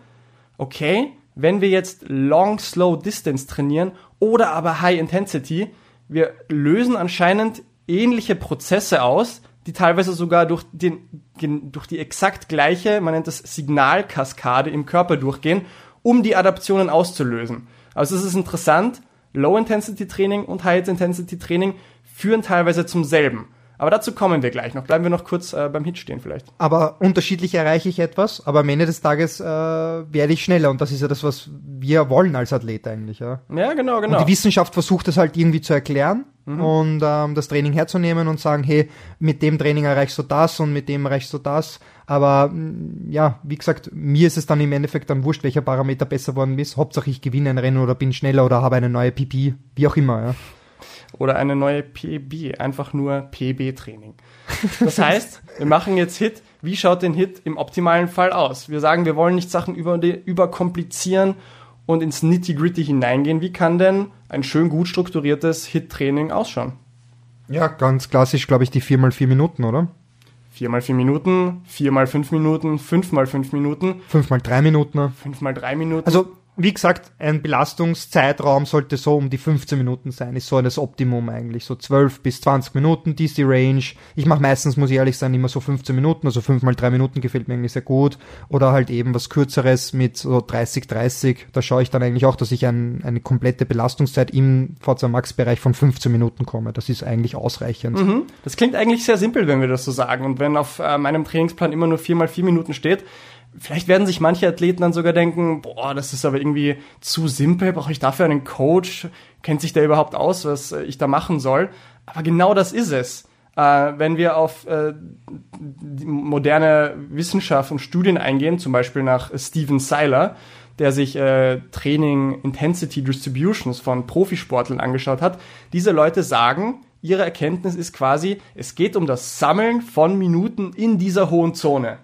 okay, wenn wir jetzt Long Slow Distance trainieren oder aber High Intensity, wir lösen anscheinend ähnliche Prozesse aus, die teilweise sogar durch, den, durch die exakt gleiche, man nennt das Signalkaskade im Körper durchgehen, um die Adaptionen auszulösen. Also es ist interessant, Low-Intensity-Training und High-Intensity-Training führen teilweise zum selben. Aber dazu kommen wir gleich noch. Bleiben wir noch kurz äh, beim Hit stehen vielleicht. Aber unterschiedlich erreiche ich etwas, aber am Ende des Tages äh, werde ich schneller und das ist ja das, was wir wollen als Athlet eigentlich. Ja, ja genau, genau. Und die Wissenschaft versucht das halt irgendwie zu erklären mhm. und ähm, das Training herzunehmen und sagen, hey, mit dem Training erreichst du das und mit dem erreichst du das. Aber mm, ja, wie gesagt, mir ist es dann im Endeffekt dann wurscht, welcher Parameter besser worden ist. Hauptsache ich gewinne ein Rennen oder bin schneller oder habe eine neue PP, wie auch immer. Ja oder eine neue PB, einfach nur PB-Training. Das heißt, wir machen jetzt Hit. Wie schaut denn Hit im optimalen Fall aus? Wir sagen, wir wollen nicht Sachen über, überkomplizieren und ins Nitty-Gritty hineingehen. Wie kann denn ein schön gut strukturiertes Hit-Training ausschauen? Ja, ganz klassisch, glaube ich, die 4x4 Minuten, oder? 4x4 Minuten, 4x5 Minuten, 5x5 Minuten. 5x3 Minuten. 5x3 Minuten. Also wie gesagt, ein Belastungszeitraum sollte so um die 15 Minuten sein, ist so das Optimum eigentlich. So 12 bis 20 Minuten, die ist die Range. Ich mache meistens, muss ich ehrlich sein, immer so 15 Minuten, also 5 mal 3 Minuten gefällt mir eigentlich sehr gut. Oder halt eben was kürzeres mit so 30, 30. Da schaue ich dann eigentlich auch, dass ich ein, eine komplette Belastungszeit im VZ Max Bereich von 15 Minuten komme. Das ist eigentlich ausreichend. Mhm. Das klingt eigentlich sehr simpel, wenn wir das so sagen. Und wenn auf äh, meinem Trainingsplan immer nur 4 mal 4 Minuten steht, Vielleicht werden sich manche Athleten dann sogar denken, boah, das ist aber irgendwie zu simpel, brauche ich dafür einen Coach? Kennt sich der überhaupt aus, was äh, ich da machen soll? Aber genau das ist es. Äh, wenn wir auf äh, moderne Wissenschaft und Studien eingehen, zum Beispiel nach Steven Seiler, der sich äh, Training Intensity Distributions von Profisportlern angeschaut hat, diese Leute sagen, ihre Erkenntnis ist quasi, es geht um das Sammeln von Minuten in dieser hohen Zone.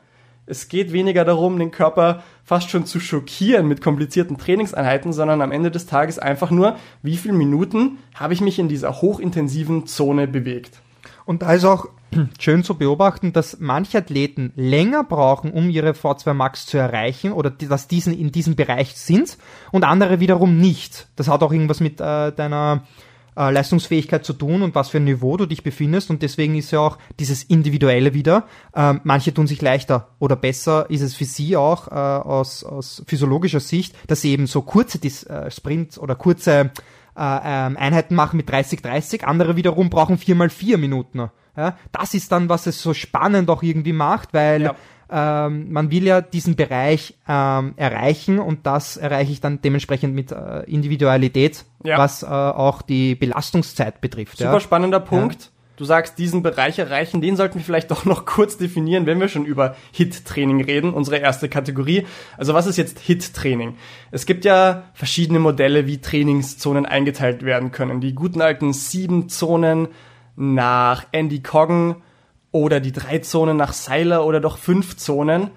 Es geht weniger darum, den Körper fast schon zu schockieren mit komplizierten Trainingseinheiten, sondern am Ende des Tages einfach nur, wie viele Minuten habe ich mich in dieser hochintensiven Zone bewegt. Und da ist auch schön zu beobachten, dass manche Athleten länger brauchen, um ihre V2 Max zu erreichen oder dass diesen in diesem Bereich sind und andere wiederum nicht. Das hat auch irgendwas mit äh, deiner äh, Leistungsfähigkeit zu tun und was für ein Niveau du dich befindest. Und deswegen ist ja auch dieses Individuelle wieder. Ähm, manche tun sich leichter oder besser ist es für sie auch äh, aus, aus physiologischer Sicht, dass sie eben so kurze Dis äh, Sprints oder kurze äh, ähm, Einheiten machen mit 30-30. Andere wiederum brauchen 4 mal 4 Minuten. Ja, das ist dann, was es so spannend auch irgendwie macht, weil ja ähm, man will ja diesen Bereich ähm, erreichen und das erreiche ich dann dementsprechend mit äh, Individualität, ja. was äh, auch die Belastungszeit betrifft. Super ja. spannender Punkt. Ja. Du sagst, diesen Bereich erreichen, den sollten wir vielleicht doch noch kurz definieren, wenn wir schon über HIT-Training reden, unsere erste Kategorie. Also was ist jetzt HIT-Training? Es gibt ja verschiedene Modelle, wie Trainingszonen eingeteilt werden können. Die guten alten sieben Zonen nach Andy Coggan oder die drei Zonen nach Seiler oder doch fünf Zonen.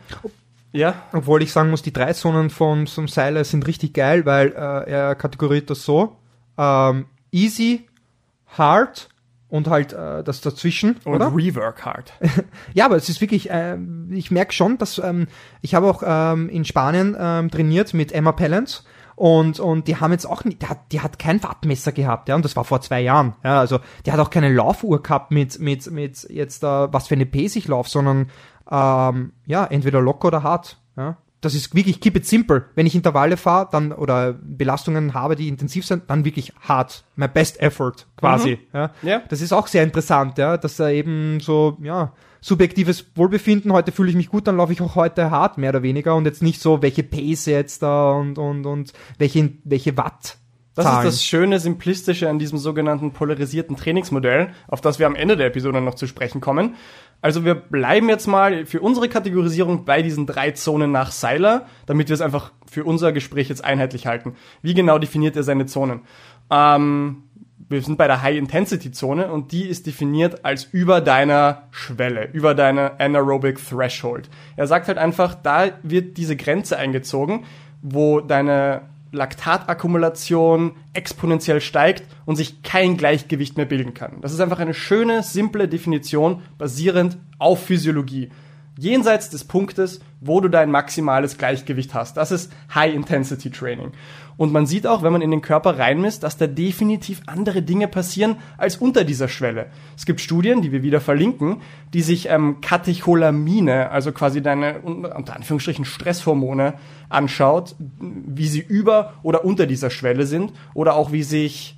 Ja. Obwohl ich sagen muss, die drei Zonen von, von Seiler sind richtig geil, weil äh, er kategoriert das so. Ähm, easy, hard und halt äh, das dazwischen. Und oder? Rework hard. ja, aber es ist wirklich, äh, ich merke schon, dass ähm, ich habe auch ähm, in Spanien ähm, trainiert mit Emma Pellens und, und die haben jetzt auch nicht, die hat, die hat kein Wattmesser gehabt, ja, und das war vor zwei Jahren. Ja, also die hat auch keine Laufuhr gehabt mit, mit, mit jetzt äh, was für eine Pace ich laufe, sondern ähm, ja, entweder locker oder hart. Ja. Das ist wirklich keep it simple. Wenn ich Intervalle fahre, dann oder Belastungen habe, die intensiv sind, dann wirklich hart. My best effort quasi. Mhm. Ja. ja. Das ist auch sehr interessant, ja, dass er eben so, ja, subjektives Wohlbefinden, heute fühle ich mich gut, dann laufe ich auch heute hart, mehr oder weniger, und jetzt nicht so, welche Pace jetzt da und, und, und welche, welche Watt. Das Zahlen. ist das schöne, simplistische an diesem sogenannten polarisierten Trainingsmodell, auf das wir am Ende der Episode noch zu sprechen kommen. Also wir bleiben jetzt mal für unsere Kategorisierung bei diesen drei Zonen nach Seiler, damit wir es einfach für unser Gespräch jetzt einheitlich halten. Wie genau definiert er seine Zonen? Ähm, wir sind bei der High-Intensity-Zone und die ist definiert als über deiner Schwelle, über deiner Anaerobic Threshold. Er sagt halt einfach, da wird diese Grenze eingezogen, wo deine Laktatakkumulation exponentiell steigt und sich kein Gleichgewicht mehr bilden kann. Das ist einfach eine schöne, simple Definition basierend auf Physiologie jenseits des Punktes, wo du dein maximales Gleichgewicht hast. Das ist High-Intensity-Training. Und man sieht auch, wenn man in den Körper reinmisst, dass da definitiv andere Dinge passieren als unter dieser Schwelle. Es gibt Studien, die wir wieder verlinken, die sich ähm, Katecholamine, also quasi deine unter Anführungsstrichen Stresshormone anschaut, wie sie über oder unter dieser Schwelle sind oder auch wie sich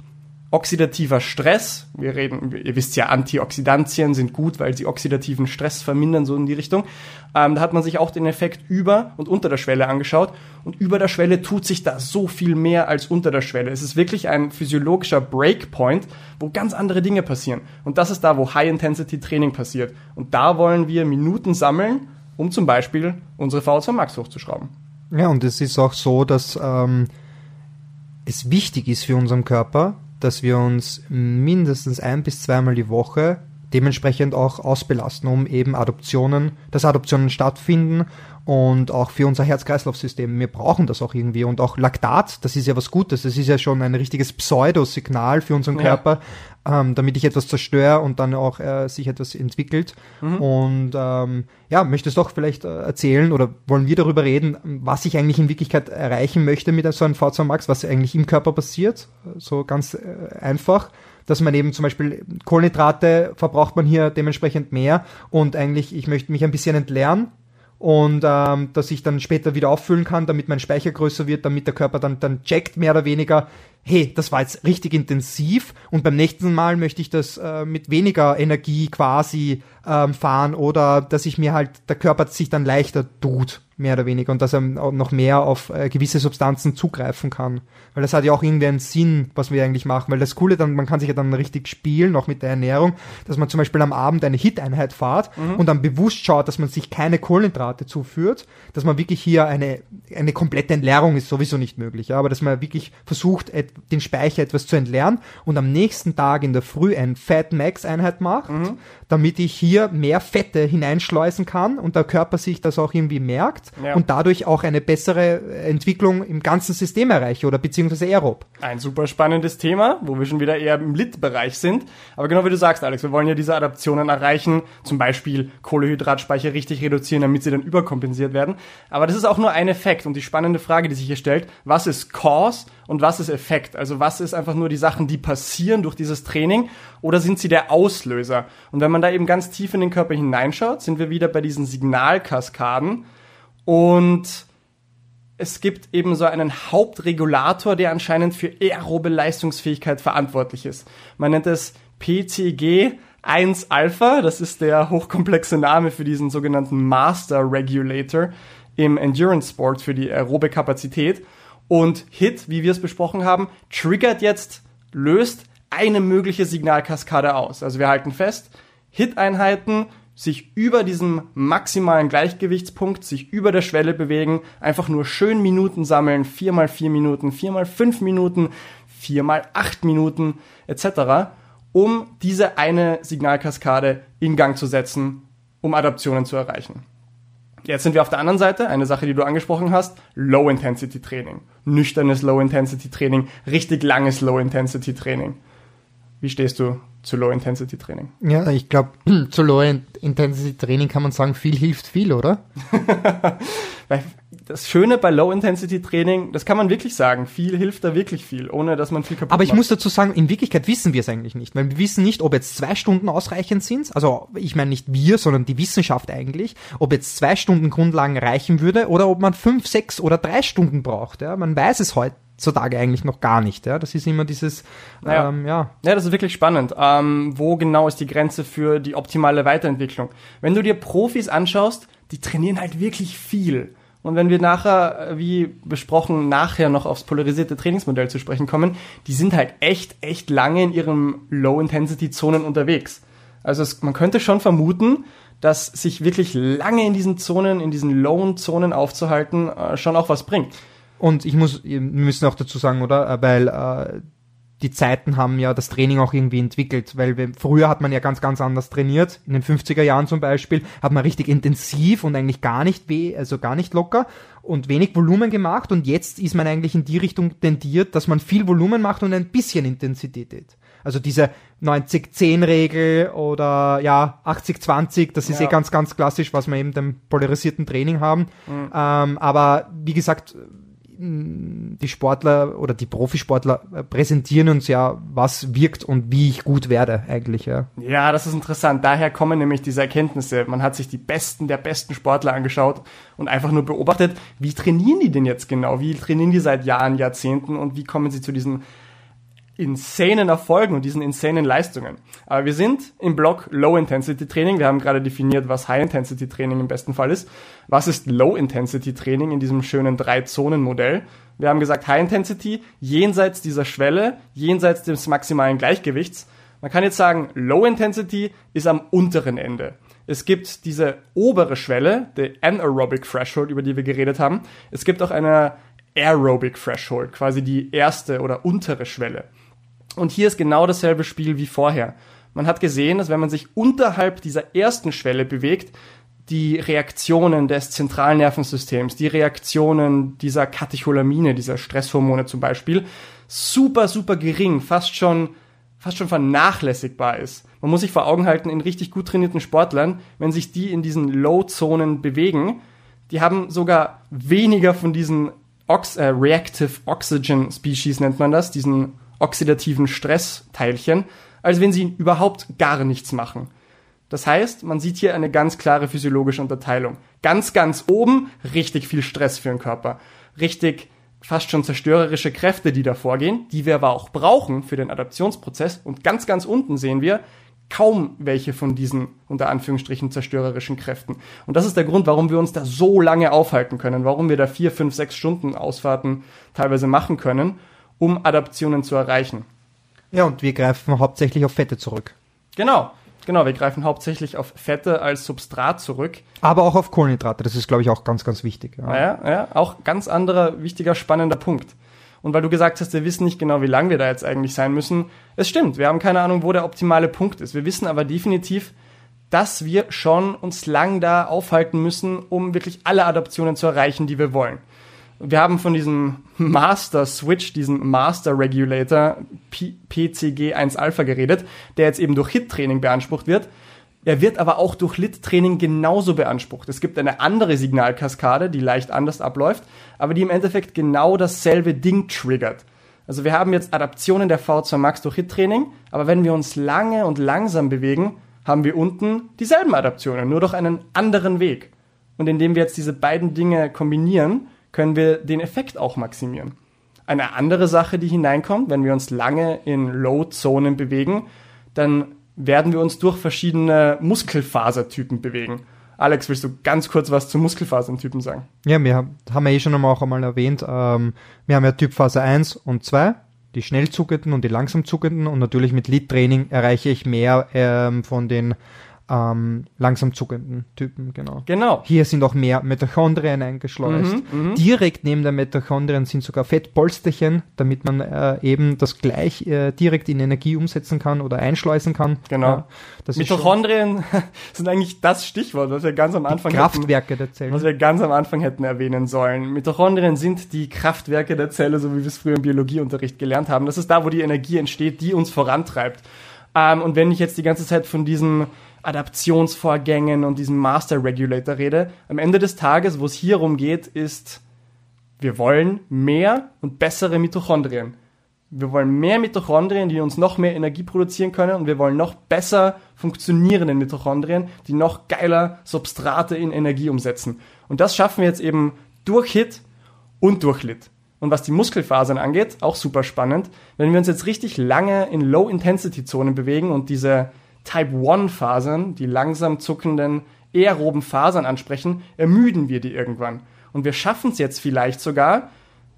oxidativer Stress, wir reden, ihr wisst ja, Antioxidantien sind gut, weil sie oxidativen Stress vermindern, so in die Richtung. Ähm, da hat man sich auch den Effekt über und unter der Schwelle angeschaut. Und über der Schwelle tut sich da so viel mehr als unter der Schwelle. Es ist wirklich ein physiologischer Breakpoint, wo ganz andere Dinge passieren. Und das ist da, wo High-Intensity-Training passiert. Und da wollen wir Minuten sammeln, um zum Beispiel unsere VO2 Max hochzuschrauben. Ja, und es ist auch so, dass ähm, es wichtig ist für unseren Körper, dass wir uns mindestens ein bis zweimal die Woche dementsprechend auch ausbelasten, um eben Adoptionen, dass Adoptionen stattfinden und auch für unser Herz-Kreislauf-System. Wir brauchen das auch irgendwie und auch Laktat, das ist ja was Gutes, das ist ja schon ein richtiges Pseudosignal für unseren Ja. Körper, ähm, damit ich etwas zerstöre und dann auch äh, sich etwas entwickelt. Und ähm, ja, möchtest du doch vielleicht äh, erzählen oder wollen wir darüber reden, was ich eigentlich in Wirklichkeit erreichen möchte mit so einem V2 Max, was eigentlich im Körper passiert, so ganz äh, einfach dass man eben zum Beispiel Kohlenhydrate verbraucht man hier dementsprechend mehr. Und eigentlich ich möchte mich ein bisschen entleeren und ähm, dass ich dann später wieder auffüllen kann, damit mein Speicher größer wird, damit der Körper dann dann checkt mehr oder weniger, hey, das war jetzt richtig intensiv. Und beim nächsten Mal möchte ich das äh, mit weniger Energie quasi ähm, fahren oder dass ich mir halt der Körper sich dann leichter tut, mehr oder weniger und dass er noch mehr auf äh, gewisse Substanzen zugreifen kann, weil das hat ja auch irgendwie einen Sinn, was wir eigentlich machen, weil das Coole dann, man kann sich ja dann richtig spielen, auch mit der Ernährung, dass man zum Beispiel am Abend eine Hit-Einheit fahrt und dann bewusst schaut, dass man sich keine Kohlenhydrate zuführt, dass man wirklich hier eine, eine komplette Entleerung ist sowieso nicht möglich, ja, aber dass man wirklich versucht, den Speicher etwas zu entleeren und am nächsten Tag in der Früh ein Fat Max Einheit macht, damit ich hier mehr Fette hineinschleusen kann und der Körper sich das auch irgendwie merkt Ja. und dadurch auch eine bessere Entwicklung im ganzen System erreiche oder beziehungsweise aerob. Ein super spannendes Thema, wo wir schon wieder eher im Lit-Bereich sind. Aber genau wie du sagst, Alex, wir wollen ja diese Adaptionen erreichen, zum Beispiel Kohlehydratspeicher richtig reduzieren, damit sie dann überkompensiert werden. Aber das ist auch nur ein Effekt. Und die spannende Frage, die sich hier stellt, was ist Cause und was ist Effekt? Also was ist einfach nur die Sachen, die passieren durch dieses Training oder sind sie der Auslöser? Und wenn man da eben ganz tief in den Körper hineinschaut, sind wir wieder bei diesen Signalkaskaden und es gibt eben so einen Hauptregulator, der anscheinend für aerobe Leistungsfähigkeit verantwortlich ist. Man nennt es PCG 1 Alpha, das ist der hochkomplexe Name für diesen sogenannten Master Regulator im Endurance Sport für die aerobe Kapazität. Und HIT, wie wir es besprochen haben, triggert jetzt, löst eine mögliche Signalkaskade aus. Also wir halten fest, HIT-Einheiten sich über diesem maximalen Gleichgewichtspunkt, sich über der Schwelle bewegen, einfach nur schön Minuten sammeln, vier mal vier Minuten, vier mal fünf Minuten, vier mal acht Minuten etc., um diese eine Signalkaskade in Gang zu setzen, um Adaptionen zu erreichen. Jetzt sind wir auf der anderen Seite, eine Sache, die du angesprochen hast, Low-Intensity-Training. Nüchternes Low-Intensity-Training, richtig langes Low-Intensity-Training. Wie stehst du zu Low-Intensity-Training? Ja, ich glaube, zu Low Intensity Training kann man sagen, viel hilft viel, oder? Weil das Schöne bei Low-Intensity-Training, das kann man wirklich sagen, viel hilft da wirklich viel, ohne dass man viel kaputt Aber ich macht. muss dazu sagen, in Wirklichkeit wissen wir es eigentlich nicht, weil wir wissen nicht, ob jetzt zwei Stunden ausreichend sind. Also ich meine nicht wir, sondern die Wissenschaft eigentlich, ob jetzt zwei Stunden Grundlagen reichen würde oder ob man fünf, sechs oder drei Stunden braucht. Ja, man weiß es heutzutage eigentlich noch gar nicht. Ja, das ist immer dieses, Naja. ähm, ja. Ja, das ist wirklich spannend. Ähm, wo genau ist die Grenze für die optimale Weiterentwicklung? Wenn du dir Profis anschaust, die trainieren halt wirklich viel. Und wenn wir nachher, äh, wie besprochen, nachher noch aufs polarisierte Trainingsmodell zu sprechen kommen, die sind halt echt, echt lange in ihren Low-Intensity-Zonen unterwegs. Also es, man könnte schon vermuten, dass sich wirklich lange in diesen Zonen, in diesen Low-Zonen aufzuhalten, äh, schon auch was bringt. Und ich muss, wir müssen auch dazu sagen, oder? Äh, Weil äh, die Zeiten haben ja das Training auch irgendwie entwickelt, weil wir, früher hat man ja ganz, ganz anders trainiert. In den 50er Jahren zum Beispiel hat man richtig intensiv und eigentlich gar nicht weh, also gar nicht locker und wenig Volumen gemacht und jetzt ist man eigentlich in die Richtung tendiert, dass man viel Volumen macht und ein bisschen Intensität. Also diese 90-10-Regel oder ja 80-20, das ist Ja. eh ganz, ganz klassisch, was wir eben dem polarisierten Training haben. Ähm, aber wie gesagt, die Sportler oder die Profisportler äh, präsentieren uns ja, was wirkt und wie ich gut werde eigentlich, ja. Ja, das ist interessant. Daher kommen nämlich diese Erkenntnisse. Man hat sich die besten der besten Sportler angeschaut und einfach nur beobachtet, wie trainieren die denn jetzt genau? Wie trainieren die seit Jahren, Jahrzehnten und wie kommen sie zu diesen insanen Erfolgen und diesen insanen Leistungen. Aber wir sind im Block Low Intensity Training. Wir haben gerade definiert, was High Intensity Training im besten Fall ist. Was ist Low Intensity Training in diesem schönen Drei-Zonen-Modell? Wir haben gesagt, High Intensity, jenseits dieser Schwelle, jenseits des maximalen Gleichgewichts. Man kann jetzt sagen, Low Intensity ist am unteren Ende. Es gibt diese obere Schwelle, der Anaerobic Threshold, über die wir geredet haben. Es gibt auch eine Aerobic Threshold, quasi die erste oder untere Schwelle. Und hier ist genau dasselbe Spiel wie vorher. Man hat gesehen, dass wenn man sich unterhalb dieser ersten Schwelle bewegt, die Reaktionen des Zentralnervensystems, die Reaktionen dieser Katecholamine, dieser Stresshormone zum Beispiel, super, super gering, fast schon, fast schon vernachlässigbar ist. Man muss sich vor Augen halten, in richtig gut trainierten Sportlern, wenn sich die in diesen Low-Zonen bewegen, die haben sogar weniger von diesen Ox äh, Reactive Oxygen Species nennt man das, diesen oxidativen Stressteilchen, als wenn sie überhaupt gar nichts machen. Das heißt, man sieht hier eine ganz klare physiologische Unterteilung. Ganz, ganz oben richtig viel Stress für den Körper. Richtig fast schon zerstörerische Kräfte, die da vorgehen, die wir aber auch brauchen für den Adaptionsprozess. Und ganz, ganz unten sehen wir kaum welche von diesen unter Anführungsstrichen zerstörerischen Kräften. Und das ist der Grund, warum wir uns da so lange aufhalten können, warum wir da vier, fünf, sechs Stunden Ausfahrten teilweise machen können, um Adaptionen zu erreichen. Ja, und wir greifen hauptsächlich auf Fette zurück. Genau. Genau, wir greifen hauptsächlich auf Fette als Substrat zurück. Aber auch auf Kohlenhydrate, das ist, glaube ich, auch ganz, ganz wichtig. Ja. ja, ja, auch ganz anderer, wichtiger, spannender Punkt. Und weil du gesagt hast, wir wissen nicht genau, wie lang wir da jetzt eigentlich sein müssen, es stimmt, wir haben keine Ahnung, wo der optimale Punkt ist. Wir wissen aber definitiv, dass wir schon uns lang da aufhalten müssen, um wirklich alle Adaptionen zu erreichen, die wir wollen. Wir haben von diesem Master Switch, diesem Master Regulator PCG1 Alpha geredet, der jetzt eben durch HIT-Training beansprucht wird. Er wird aber auch durch LIT-Training genauso beansprucht. Es gibt eine andere Signalkaskade, die leicht anders abläuft, aber die im Endeffekt genau dasselbe Ding triggert. Also wir haben jetzt Adaptionen der V2 Max durch HIT-Training, aber wenn wir uns lange und langsam bewegen, haben wir unten dieselben Adaptionen, nur durch einen anderen Weg. Und indem wir jetzt diese beiden Dinge kombinieren, können wir den Effekt auch maximieren. Eine andere Sache, die hineinkommt, wenn wir uns lange in Low-Zonen bewegen, dann werden wir uns durch verschiedene Muskelfasertypen bewegen. Alex, willst du ganz kurz was zu Muskelfasertypen sagen? Ja, wir haben ja eh schon einmal, auch einmal erwähnt, ähm, wir haben ja Typphase 1 und 2, die schnell zuckenden und die langsam zuckenden und natürlich mit Lead-Training erreiche ich mehr ähm, von den ähm, langsam zuckenden Typen, genau. Genau. Hier sind auch mehr Mitochondrien eingeschleust. Mhm, direkt neben der Mitochondrien sind sogar Fettpolsterchen, damit man äh, eben das gleich äh, direkt in Energie umsetzen kann oder einschleusen kann. Genau. Ja, Mitochondrien sind eigentlich das Stichwort, was wir ganz am Anfang Kraftwerke hätten, der Zelle. Was wir ganz am Anfang hätten erwähnen sollen. Mitochondrien sind die Kraftwerke der Zelle, so wie wir es früher im Biologieunterricht gelernt haben. Das ist da, wo die Energie entsteht, die uns vorantreibt. Ähm, und wenn ich jetzt die ganze Zeit von diesem Adaptionsvorgängen und diesem Master Regulator rede. Am Ende des Tages, wo es hier rumgeht, ist, wir wollen mehr und bessere Mitochondrien. Wir wollen mehr Mitochondrien, die uns noch mehr Energie produzieren können und wir wollen noch besser funktionierende Mitochondrien, die noch geiler Substrate in Energie umsetzen. Und das schaffen wir jetzt eben durch HIT und durch LIT. Und was die Muskelfasern angeht, auch super spannend, wenn wir uns jetzt richtig lange in Low-Intensity-Zonen bewegen und diese Type-1-Fasern, die langsam zuckenden aeroben Fasern ansprechen, ermüden wir die irgendwann. Und wir schaffen es jetzt vielleicht sogar,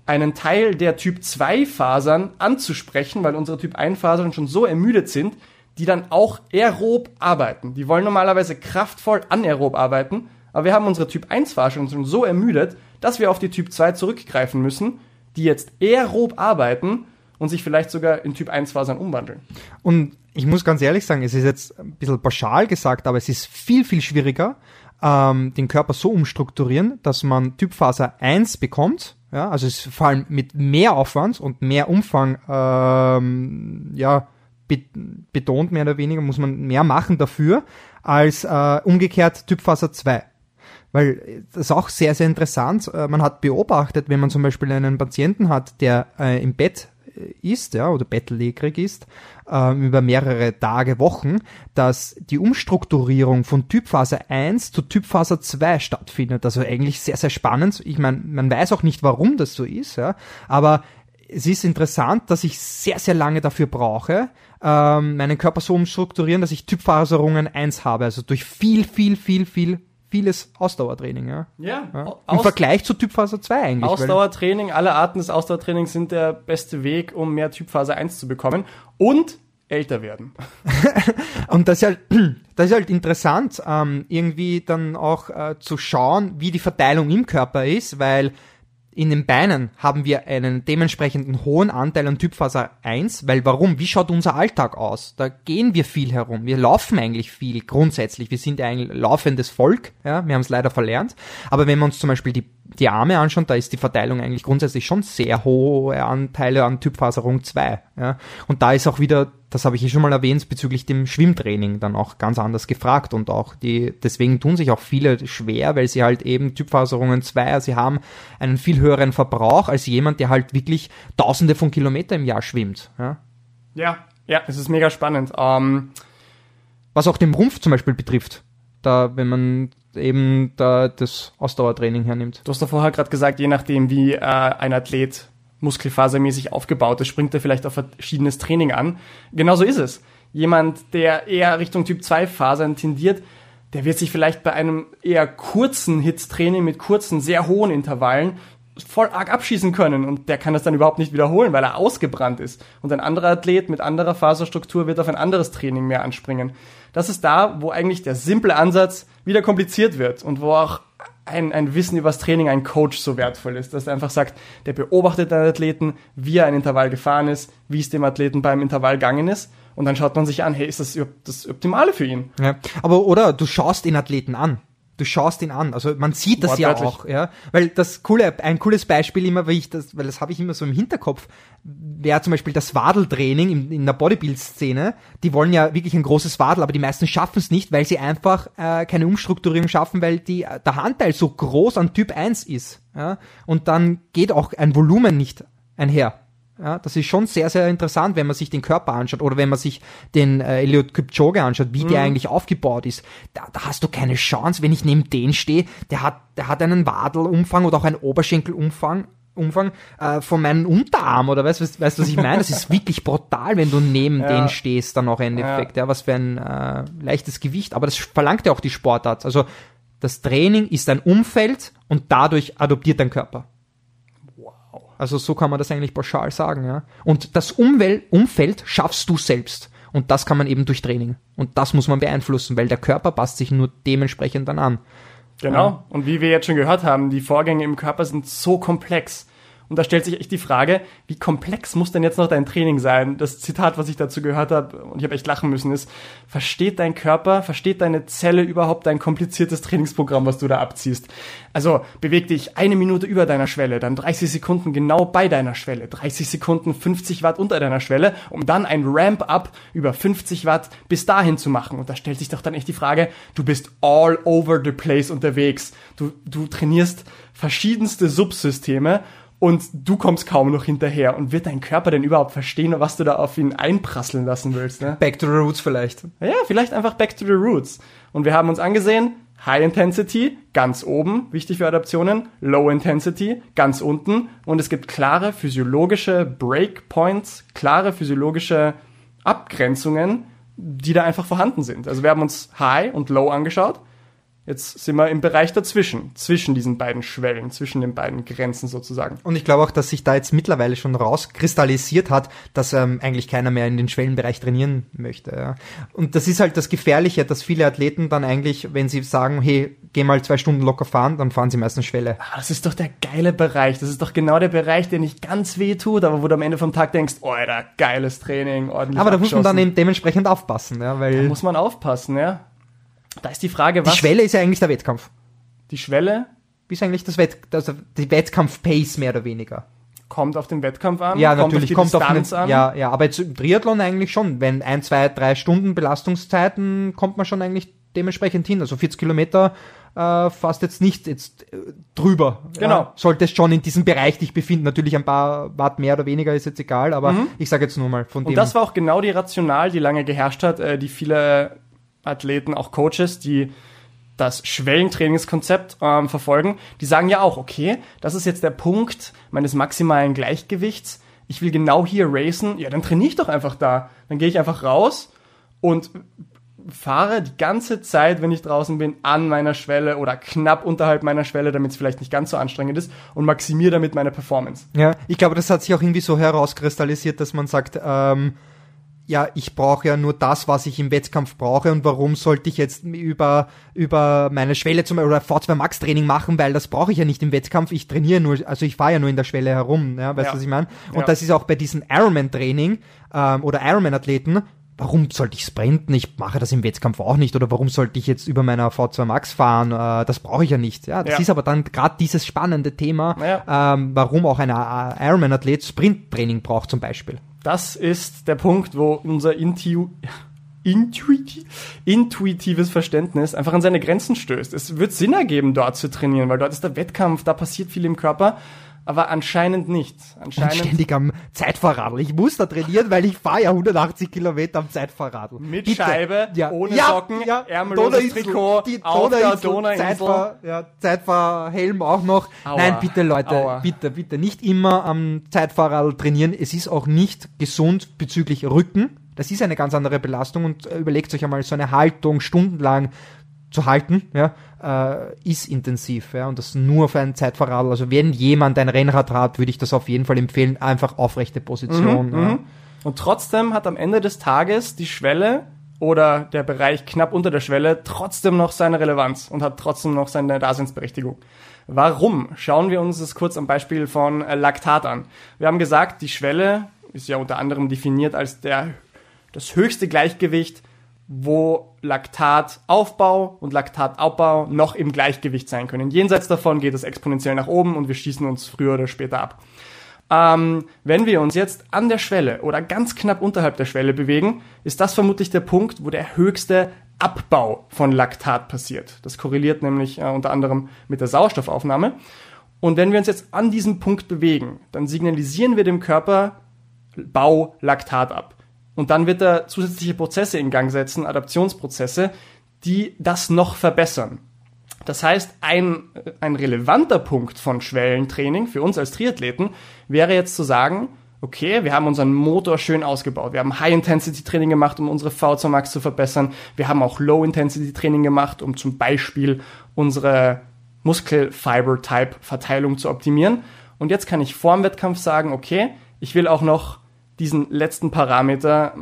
einen Teil der Typ-2-Fasern anzusprechen, weil unsere Typ-1-Fasern schon so ermüdet sind, die dann auch aerob arbeiten. Die wollen normalerweise kraftvoll anaerob arbeiten, aber wir haben unsere Typ-1-Fasern schon so ermüdet, dass wir auf die Typ-2 zurückgreifen müssen, die jetzt aerob arbeiten und sich vielleicht sogar in Typ-1-Fasern umwandeln. Und ich muss ganz ehrlich sagen, es ist jetzt ein bisschen pauschal gesagt, aber es ist viel, viel schwieriger, ähm, den Körper so umstrukturieren, dass man Typphase 1 bekommt. Ja, also es ist vor allem mit mehr Aufwand und mehr Umfang, ähm, ja, betont mehr oder weniger, muss man mehr machen dafür, als äh, umgekehrt Typphase 2. Weil das ist auch sehr, sehr interessant. Äh, man hat beobachtet, wenn man zum Beispiel einen Patienten hat, der äh, im Bett ist, ja, oder bettlägerig ist, äh, über mehrere Tage, Wochen, dass die Umstrukturierung von Typphase 1 zu Typphase 2 stattfindet. Also eigentlich sehr, sehr spannend. Ich meine, man weiß auch nicht, warum das so ist, ja, aber es ist interessant, dass ich sehr, sehr lange dafür brauche, ähm, meinen Körper so umstrukturieren, dass ich Typfaserungen 1 habe. Also durch viel, viel, viel, viel vieles Ausdauertraining, ja. Ja. ja. Im Vergleich zu Typphase 2 eigentlich. Ausdauertraining, alle Arten des Ausdauertrainings sind der beste Weg, um mehr Typphase 1 zu bekommen und älter werden. und das ist halt, das ist halt interessant, ähm, irgendwie dann auch äh, zu schauen, wie die Verteilung im Körper ist, weil in den Beinen haben wir einen dementsprechenden hohen Anteil an Typfaser 1, weil warum? Wie schaut unser Alltag aus? Da gehen wir viel herum. Wir laufen eigentlich viel grundsätzlich. Wir sind ein laufendes Volk. Ja, wir haben es leider verlernt. Aber wenn wir uns zum Beispiel die die Arme anschauen, da ist die Verteilung eigentlich grundsätzlich schon sehr hohe Anteile an Typfaserung 2. Ja. Und da ist auch wieder, das habe ich eh schon mal erwähnt, bezüglich dem Schwimmtraining dann auch ganz anders gefragt und auch die, deswegen tun sich auch viele schwer, weil sie halt eben Typfaserungen 2, also sie haben einen viel höheren Verbrauch als jemand, der halt wirklich tausende von Kilometern im Jahr schwimmt. Ja, ja, ja es ist mega spannend. Ähm, Was auch den Rumpf zum Beispiel betrifft. Da, wenn man eben da das Ausdauertraining hernimmt. Du hast da vorher gerade gesagt, je nachdem, wie äh, ein Athlet muskelfasermäßig aufgebaut ist, springt er vielleicht auf verschiedenes Training an. Genauso ist es. Jemand, der eher Richtung Typ 2 Fasern tendiert, der wird sich vielleicht bei einem eher kurzen Hits-Training mit kurzen, sehr hohen Intervallen voll arg abschießen können und der kann das dann überhaupt nicht wiederholen, weil er ausgebrannt ist. Und ein anderer Athlet mit anderer Faserstruktur wird auf ein anderes Training mehr anspringen. Das ist da, wo eigentlich der simple Ansatz wieder kompliziert wird und wo auch ein, ein Wissen über das Training ein Coach so wertvoll ist, dass er einfach sagt, der beobachtet den Athleten, wie er ein Intervall gefahren ist, wie es dem Athleten beim Intervall gegangen ist und dann schaut man sich an, hey, ist das das Optimale für ihn? Ja, aber oder du schaust den Athleten an du schaust ihn an. Also man sieht das ja auch, ja. Weil das coole, ein cooles Beispiel immer, weil ich das, weil das habe ich immer so im Hinterkopf, wäre zum Beispiel das Wadeltraining in, in der Bodybuild-Szene. Die wollen ja wirklich ein großes Wadel, aber die meisten schaffen es nicht, weil sie einfach äh, keine Umstrukturierung schaffen, weil die, der Anteil so groß an Typ 1 ist. Ja? Und dann geht auch ein Volumen nicht einher. Ja, das ist schon sehr, sehr interessant, wenn man sich den Körper anschaut oder wenn man sich den äh, Eliot Kipchoge anschaut, wie mhm. der eigentlich aufgebaut ist. Da, da hast du keine Chance, wenn ich neben den stehe. Der hat, der hat einen Wadelumfang oder auch einen Oberschenkelumfang Umfang äh, von meinem Unterarm oder weißt du, weißt, was ich meine? Das ist wirklich brutal, wenn du neben ja. den stehst, dann auch im Endeffekt. Ja. ja, was für ein äh, leichtes Gewicht. Aber das verlangt ja auch die Sportart. Also das Training ist ein Umfeld und dadurch adoptiert dein Körper. Also so kann man das eigentlich pauschal sagen, ja. Und das Umwelt Umfeld schaffst du selbst. Und das kann man eben durch Training. Und das muss man beeinflussen, weil der Körper passt sich nur dementsprechend dann an. Genau. Und wie wir jetzt schon gehört haben, die Vorgänge im Körper sind so komplex. Und da stellt sich echt die Frage, wie komplex muss denn jetzt noch dein Training sein? Das Zitat, was ich dazu gehört habe, und ich habe echt lachen müssen, ist, versteht dein Körper, versteht deine Zelle überhaupt dein kompliziertes Trainingsprogramm, was du da abziehst? Also beweg dich eine Minute über deiner Schwelle, dann 30 Sekunden genau bei deiner Schwelle, 30 Sekunden 50 Watt unter deiner Schwelle, um dann ein Ramp-up über 50 Watt bis dahin zu machen. Und da stellt sich doch dann echt die Frage, du bist all over the place unterwegs. Du, du trainierst verschiedenste Subsysteme und du kommst kaum noch hinterher. Und wird dein Körper denn überhaupt verstehen, was du da auf ihn einprasseln lassen willst? Ne? Back to the Roots vielleicht. Ja, vielleicht einfach Back to the Roots. Und wir haben uns angesehen, High Intensity ganz oben, wichtig für Adaptionen, Low Intensity ganz unten und es gibt klare physiologische Breakpoints, klare physiologische Abgrenzungen, die da einfach vorhanden sind. Also wir haben uns High und Low angeschaut Jetzt sind wir im Bereich dazwischen, zwischen diesen beiden Schwellen, zwischen den beiden Grenzen sozusagen. Und ich glaube auch, dass sich da jetzt mittlerweile schon rauskristallisiert hat, dass ähm, eigentlich keiner mehr in den Schwellenbereich trainieren möchte. Ja. Und das ist halt das Gefährliche, dass viele Athleten dann eigentlich, wenn sie sagen, hey, geh mal zwei Stunden locker fahren, dann fahren sie meistens Schwelle. Ah, das ist doch der geile Bereich. Das ist doch genau der Bereich, der nicht ganz weh tut, aber wo du am Ende vom Tag denkst, oh, Alter, geiles Training, ordentlich Aber da muss man dann eben dementsprechend aufpassen, ja, weil... Da muss man aufpassen, ja. Da ist die Frage, was. Die Schwelle ist ja eigentlich der Wettkampf. Die Schwelle? Wie ist eigentlich das Wett, also die Wettkampf-Pace mehr oder weniger? Kommt auf den Wettkampf an? Ja, kommt natürlich, auf kommt Distanz auf den, an. Ja, ja, aber jetzt im Triathlon eigentlich schon. Wenn ein, zwei, drei Stunden Belastungszeiten kommt man schon eigentlich dementsprechend hin. Also 40 Kilometer äh, fast jetzt nicht jetzt äh, drüber. Genau. Ja, solltest schon in diesem Bereich dich befinden. Natürlich ein paar Watt mehr oder weniger ist jetzt egal, aber mhm. ich sage jetzt nur mal von Und dem. Und das war auch genau die Rational, die lange geherrscht hat, äh, die viele Athleten, auch Coaches, die das Schwellentrainingskonzept ähm, verfolgen, die sagen ja auch, okay, das ist jetzt der Punkt meines maximalen Gleichgewichts. Ich will genau hier racen. Ja, dann trainiere ich doch einfach da. Dann gehe ich einfach raus und fahre die ganze Zeit, wenn ich draußen bin, an meiner Schwelle oder knapp unterhalb meiner Schwelle, damit es vielleicht nicht ganz so anstrengend ist und maximiere damit meine Performance. Ja, ich glaube, das hat sich auch irgendwie so herauskristallisiert, dass man sagt, ähm, ja, ich brauche ja nur das, was ich im Wettkampf brauche und warum sollte ich jetzt über, über meine Schwelle zum oder V2 Max Training machen, weil das brauche ich ja nicht im Wettkampf, ich trainiere nur, also ich fahre ja nur in der Schwelle herum, ja, weißt du, Ja. was ich meine? Und Ja. das ist auch bei diesem Ironman Training ähm, oder Ironman Athleten, warum sollte ich sprinten? Ich mache das im Wettkampf auch nicht oder warum sollte ich jetzt über meiner V2 Max fahren? Äh, das brauche ich ja nicht, ja, das Ja. ist aber dann gerade dieses spannende Thema, ähm, warum auch ein äh, Ironman Athlet Sprinttraining braucht zum Beispiel. Das ist der Punkt, wo unser Intu Intuiti intuitives Verständnis einfach an seine Grenzen stößt. Es wird Sinn ergeben, dort zu trainieren, weil dort ist der Wettkampf, da passiert viel im Körper, aber anscheinend nicht. Und Anscheinend ständig am Zeitfahrradl. Ich muss da trainieren, weil ich fahre ja 180 Kilometer am Zeitfahrradl. Mit Bitte. Scheibe, ohne Socken, ärmelloses Donauinsel, Trikot, die auf der Donauinsel, Donauinsel. Zeitfahr, ja, Zeitfahrhelm auch noch. Aua. Nein, bitte Leute, Aua. bitte, bitte nicht immer am Zeitfahrradl trainieren. Es ist auch nicht gesund bezüglich Rücken. Das ist eine ganz andere Belastung und äh, überlegt euch einmal so eine Haltung stundenlang zu halten, ja, äh, ist intensiv, ja, und das nur für einen Zeitfahrradl. Also wenn jemand ein Rennrad hat, würde ich das auf jeden Fall empfehlen, einfach aufrechte Position. Mhm, ja. Und trotzdem hat am Ende des Tages die Schwelle oder der Bereich knapp unter der Schwelle trotzdem noch seine Relevanz und hat trotzdem noch seine Daseinsberechtigung. Warum? Schauen wir uns das kurz am Beispiel von äh, Laktat an. Wir haben gesagt, die Schwelle ist ja unter anderem definiert als der, das höchste Gleichgewicht, wo Laktataufbau und Laktatabbau noch im Gleichgewicht sein können. Jenseits davon geht es exponentiell nach oben und wir schießen uns früher oder später ab. Ähm, wenn wir uns jetzt an der Schwelle oder ganz knapp unterhalb der Schwelle bewegen, ist das vermutlich der Punkt, wo der höchste Abbau von Laktat passiert. Das korreliert nämlich äh, unter anderem mit der Sauerstoffaufnahme. Und wenn wir uns jetzt an diesem Punkt bewegen, dann signalisieren wir dem Körper, bau Laktat ab. Und dann wird er zusätzliche Prozesse in Gang setzen, Adaptionsprozesse, die das noch verbessern. Das heißt, ein, ein relevanter Punkt von Schwellentraining für uns als Triathleten wäre jetzt zu sagen, okay, wir haben unseren Motor schön ausgebaut. Wir haben High-Intensity-Training gemacht, um unsere V2 Max zu verbessern. Wir haben auch Low-Intensity-Training gemacht, um zum Beispiel unsere Muskelfiber-Type-Verteilung zu optimieren. Und jetzt kann ich vor dem Wettkampf sagen, okay, ich will auch noch diesen letzten Parameter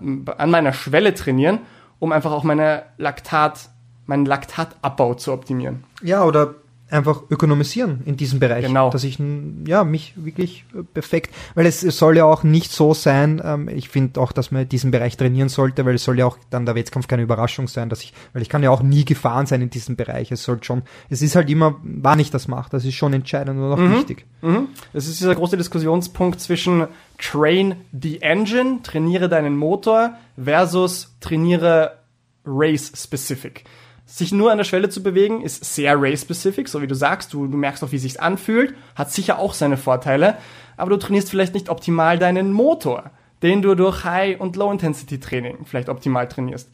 äh, an meiner Schwelle trainieren, um einfach auch meine Laktat, meinen Laktatabbau zu optimieren. Ja, oder einfach ökonomisieren in diesem Bereich. Genau. Dass ich ja mich wirklich äh, perfekt, weil es, soll ja auch nicht so sein, ähm, ich finde auch, dass man diesen Bereich trainieren sollte, weil es soll ja auch dann der Wettkampf keine Überraschung sein, dass ich, weil ich kann ja auch nie gefahren sein in diesem Bereich. Es soll schon, es ist halt immer, wann ich das mache, das ist schon entscheidend und auch wichtig. Das ist dieser große Diskussionspunkt zwischen Train the Engine, trainiere deinen Motor, versus trainiere Race-specific. Sich nur an der Schwelle zu bewegen, ist sehr race-specific, so wie du sagst. Du, du merkst auch, wie sich's anfühlt, hat sicher auch seine Vorteile, aber du trainierst vielleicht nicht optimal deinen Motor, den du durch High- und Low-Intensity-Training vielleicht optimal trainierst.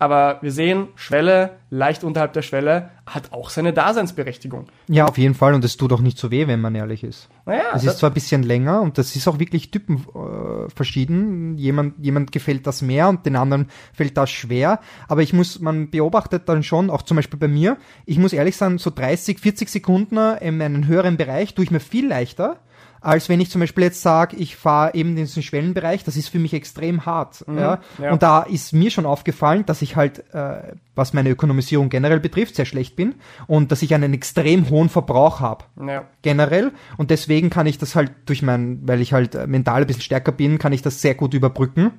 Aber wir sehen, Schwelle, leicht unterhalb der Schwelle, hat auch seine Daseinsberechtigung. Ja, auf jeden Fall und es tut auch nicht so weh, wenn man ehrlich ist. Naja, Es ist zwar ein bisschen länger und das ist auch wirklich typen äh, verschieden. Jemand, jemand gefällt das mehr und den anderen fällt das schwer. Aber ich muss, man beobachtet dann schon, auch zum Beispiel bei mir, ich muss ehrlich sagen, so 30, 40 Sekunden in einem höheren Bereich tue ich mir viel leichter, als wenn ich zum Beispiel jetzt sage, ich fahre eben diesen Schwellenbereich, das ist für mich extrem hart. ja? Mhm. ja. Und da ist mir schon aufgefallen, dass ich halt, äh, was meine Ökonomisierung generell betrifft, sehr schlecht bin und dass ich einen extrem hohen Verbrauch habe ja. generell und deswegen kann ich das halt durch mein, weil ich halt äh, mental ein bisschen stärker bin, kann ich das sehr gut überbrücken.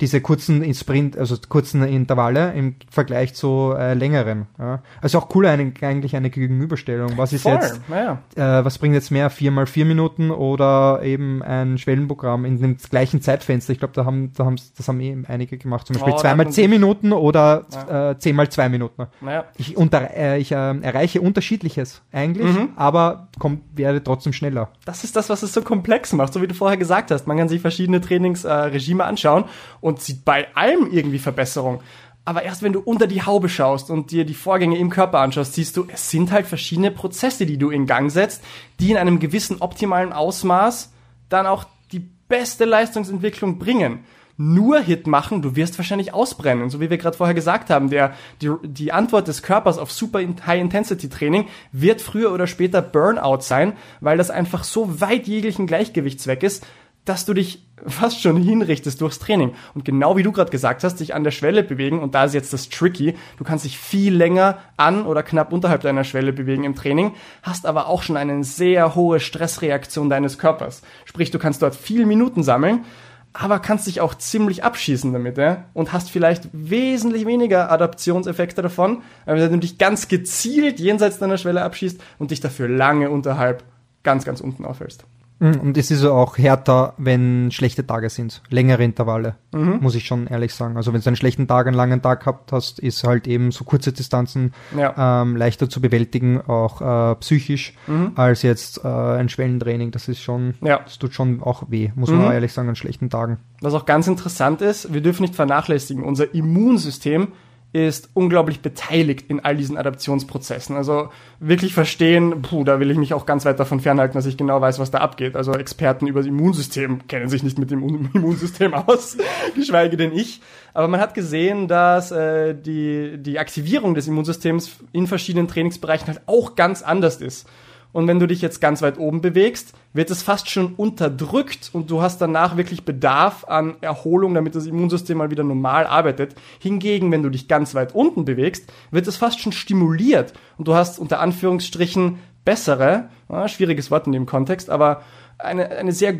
Diese kurzen in Sprint, also kurzen Intervalle im Vergleich zu äh, längeren. Ja. Also auch cool eine, eigentlich eine Gegenüberstellung. Was ist Voll, jetzt, naja. äh, was bringt jetzt mehr, vier mal vier Minuten oder eben ein Schwellenprogramm in dem gleichen Zeitfenster? Ich glaube, da haben, da haben, das haben eh einige gemacht. Zum Beispiel Oh, da zwei hat mal man zehn Minuten oder äh, zehn mal zwei Minuten. Naja. Ich, unter, äh, ich äh, erreiche unterschiedliches eigentlich, Mhm. aber kommt, werde trotzdem schneller. Das ist das, was es so komplex macht, so wie du vorher gesagt hast. Man kann sich verschiedene Trainingsregime äh, anschauen und sieht bei allem irgendwie Verbesserung. Aber erst wenn du unter die Haube schaust und dir die Vorgänge im Körper anschaust, siehst du, es sind halt verschiedene Prozesse, die du in Gang setzt, die in einem gewissen optimalen Ausmaß dann auch die beste Leistungsentwicklung bringen. Nur Hit machen, du wirst wahrscheinlich ausbrennen. So wie wir gerade vorher gesagt haben, der, die, die Antwort des Körpers auf super High-Intensity-Training wird früher oder später Burnout sein, weil das einfach so weit jeglichen Gleichgewichtsweg ist, dass du dich fast schon hinrichtest durchs Training. Und genau wie du gerade gesagt hast, dich an der Schwelle bewegen, und da ist jetzt das Tricky, du kannst dich viel länger an oder knapp unterhalb deiner Schwelle bewegen im Training, hast aber auch schon eine sehr hohe Stressreaktion deines Körpers. Sprich, du kannst dort viel Minuten sammeln, aber kannst dich auch ziemlich abschießen damit, ja? Und hast vielleicht wesentlich weniger Adaptionseffekte davon, wenn du dich ganz gezielt jenseits deiner Schwelle abschießt und dich dafür lange unterhalb ganz, ganz unten aufhältst. Mhm, Und es ist auch härter, wenn schlechte Tage sind. Längere Intervalle, muss ich schon ehrlich sagen. Also wenn du einen schlechten Tag, einen langen Tag gehabt hast, ist halt eben so kurze Distanzen Ja. ähm, leichter zu bewältigen, auch äh, psychisch, Mhm. als jetzt äh, ein Schwellentraining. Das ist schon, Ja. das tut schon auch weh, muss man Mhm. auch ehrlich sagen, an schlechten Tagen. Was auch ganz interessant ist, wir dürfen nicht vernachlässigen, unser Immunsystem ist unglaublich beteiligt in all diesen Adaptionsprozessen. Also wirklich verstehen, puh, da will ich mich auch ganz weit davon fernhalten, dass ich genau weiß, was da abgeht. Also Experten über das Immunsystem kennen sich nicht mit dem Un- Immunsystem aus, geschweige denn ich. Aber man hat gesehen, dass äh, die, die Aktivierung des Immunsystems in verschiedenen Trainingsbereichen halt auch ganz anders ist. Und wenn du dich jetzt ganz weit oben bewegst, wird es fast schon unterdrückt und du hast danach wirklich Bedarf an Erholung, damit das Immunsystem mal wieder normal arbeitet. Hingegen, wenn du dich ganz weit unten bewegst, wird es fast schon stimuliert und du hast unter Anführungsstrichen bessere, ja, schwieriges Wort in dem Kontext, aber eine, eine sehr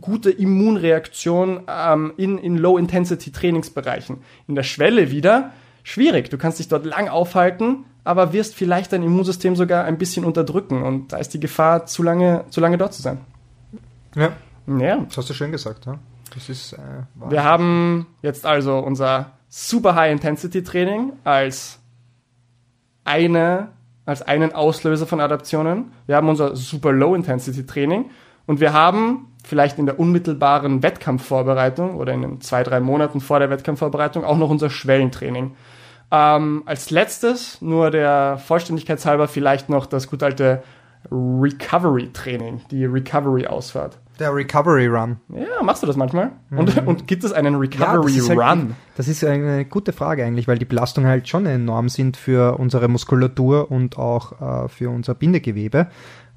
gute Immunreaktion ähm, in, in Low-Intensity-Trainingsbereichen. In der Schwelle wieder schwierig. Du kannst dich dort lang aufhalten, aber wirst vielleicht dein Immunsystem sogar ein bisschen unterdrücken und da ist die Gefahr, zu lange, zu lange dort zu sein. Ja, Ja. das hast du schön gesagt. Ja? Das ist äh, wahr. Wir haben jetzt also unser Super High Intensity Training als eine, als einen Auslöser von Adaptionen. Wir haben unser Super Low Intensity Training und wir haben vielleicht in der unmittelbaren Wettkampfvorbereitung oder in den zwei, drei Monaten vor der Wettkampfvorbereitung auch noch unser Schwellentraining. Ähm, als letztes, nur der Vollständigkeit halber, vielleicht noch das gut alte Recovery Training, die Recovery Ausfahrt. Der Recovery Run. Ja, machst du das manchmal? Und, und gibt es einen Ja, Recovery das ist halt, Run? Das ist eine gute Frage eigentlich, weil die Belastungen halt schon enorm sind für unsere Muskulatur und auch äh, für unser Bindegewebe.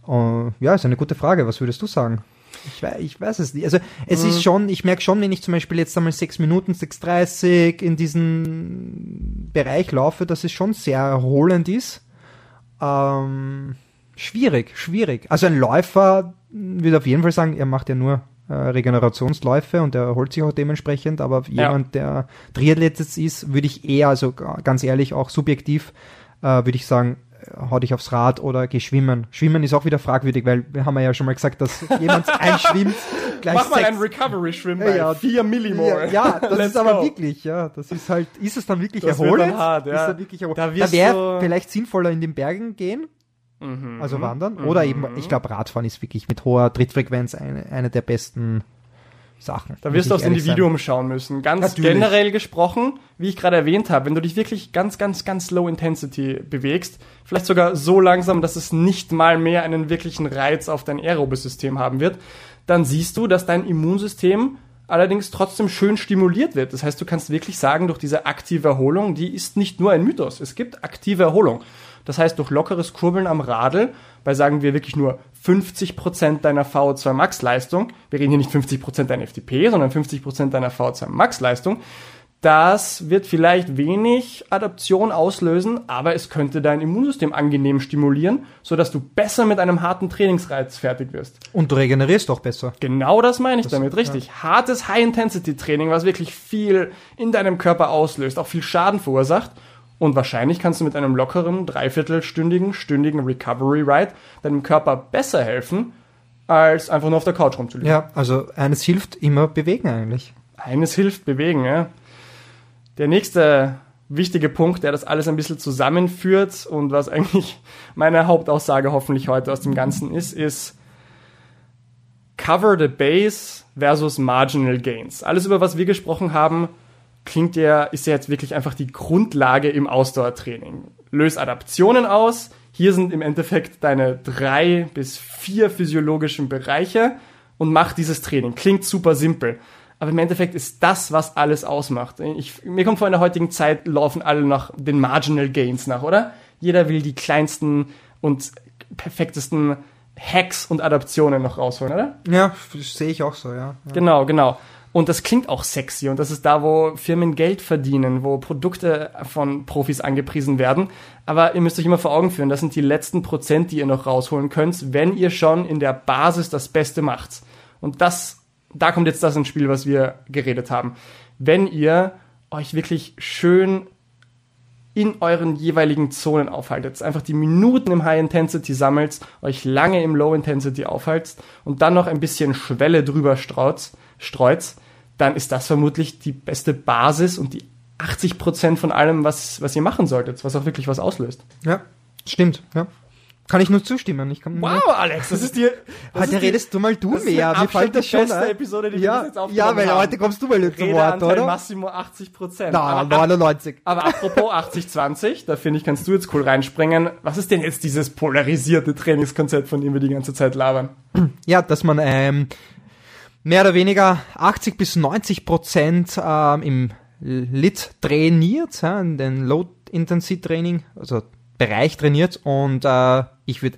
Äh, ja, ist eine gute Frage. Was würdest du sagen? Ich weiß, ich weiß es nicht. Also es Mhm. ist schon, ich merke schon, wenn ich zum Beispiel jetzt einmal 6 Minuten, 6,30 in diesen Bereich laufe, dass es schon sehr erholend ist. Ähm, schwierig, schwierig. Also ein Läufer würde auf jeden Fall sagen, er macht ja nur äh, Regenerationsläufe und er erholt sich auch dementsprechend, aber jemand, der Triathlet ist, würde ich eher, also ganz ehrlich, auch subjektiv, äh, würde ich sagen, hau dich aufs Rad oder geh schwimmen. Schwimmen ist auch wieder fragwürdig, weil wir haben ja schon mal gesagt, dass jemand einschwimmt, gleich Mach mal sechs- ein Recovery-Schwimm Ja, bei ja. 4 ja, Millimol. ja, das Let's ist aber go. wirklich, ja, das ist halt, ist es dann wirklich Das erholend? dann hart, ja. Ist dann wirklich erholend? Da Da, wäre vielleicht sinnvoller in den Bergen gehen, Mhm. also wandern, oder eben, ich glaube, Radfahren ist wirklich mit hoher Trittfrequenz eine, eine der besten Sachen. Da wirst du aufs Individuum schauen müssen. Ganz Natürlich. generell gesprochen, wie ich gerade erwähnt habe, wenn du dich wirklich ganz, ganz, ganz low intensity bewegst, vielleicht sogar so langsam, dass es nicht mal mehr einen wirklichen Reiz auf dein aerobes System haben wird, dann siehst du, dass dein Immunsystem allerdings trotzdem schön stimuliert wird. Das heißt, du kannst wirklich sagen, durch diese aktive Erholung, die ist nicht nur ein Mythos. Es gibt aktive Erholung. Das heißt, durch lockeres Kurbeln am Radl, bei sagen wir wirklich nur 50% deiner VO2 Max Leistung, wir reden hier nicht 50% deiner FTP, sondern 50% deiner VO2 Max Leistung, das wird vielleicht wenig Adaption auslösen, aber es könnte dein Immunsystem angenehm stimulieren, sodass du besser mit einem harten Trainingsreiz fertig wirst. Und du regenerierst auch besser. Genau das meine ich damit, richtig. Hartes High-Intensity-Training, was wirklich viel in deinem Körper auslöst, auch viel Schaden verursacht. Und wahrscheinlich kannst du mit einem lockeren, dreiviertelstündigen, stündigen Recovery-Ride deinem Körper besser helfen, als einfach nur auf der Couch rumzuliegen. Ja, also eines hilft immer bewegen eigentlich. Eines hilft bewegen, ja. Der nächste wichtige Punkt, der das alles ein bisschen zusammenführt und was eigentlich meine Hauptaussage hoffentlich heute aus dem Ganzen ist, ist Cover the Base versus Marginal Gains. Alles, über was wir gesprochen haben, klingt ja, ist ja jetzt wirklich einfach die Grundlage im Ausdauertraining. Löse Adaptionen aus. Hier sind im Endeffekt deine drei bis vier physiologischen Bereiche und mach dieses Training. Klingt super simpel. Aber im Endeffekt ist das, was alles ausmacht. Ich, mir kommt vor, in der heutigen Zeit laufen alle nach den Marginal Gains nach, oder? Jeder will die kleinsten und perfektesten Hacks und Adaptionen noch rausholen, oder? Ja, sehe ich auch so, ja. ja. Genau, genau. Und das klingt auch sexy und das ist da, wo Firmen Geld verdienen, wo Produkte von Profis angepriesen werden. Aber ihr müsst euch immer vor Augen führen, das sind die letzten Prozent, die ihr noch rausholen könnt, wenn ihr schon in der Basis das Beste macht. Und das, da kommt jetzt das ins Spiel, was wir geredet haben. Wenn ihr euch wirklich schön in euren jeweiligen Zonen aufhaltet. Einfach die Minuten im High Intensity sammelt, euch lange im Low Intensity aufhaltet und dann noch ein bisschen Schwelle drüber streut, streut, dann ist das vermutlich die beste Basis und die 80 Prozent von allem, was, was ihr machen solltet, was auch wirklich was auslöst. Ja, stimmt, ja. Kann ich nur zustimmen. Ich kann wow, Alex, das ist dir. Das heute ist redest du mal du mehr. Mir fällt das schon beste Episode, die ja, wir jetzt Ja, weil haben. heute kommst du mal zu Wort, oder? Massimo 80 Prozent. Na, 99. Aber apropos 80-20, da finde ich, kannst du jetzt cool reinspringen. Was ist denn jetzt dieses polarisierte Trainingskonzept, von dem wir die ganze Zeit labern? Ja, dass man ähm, mehr oder weniger 80 bis 90 Prozent ähm, im Lit trainiert, ja, in den Low-Intensity-Training, also Bereich trainiert und äh, ich würde,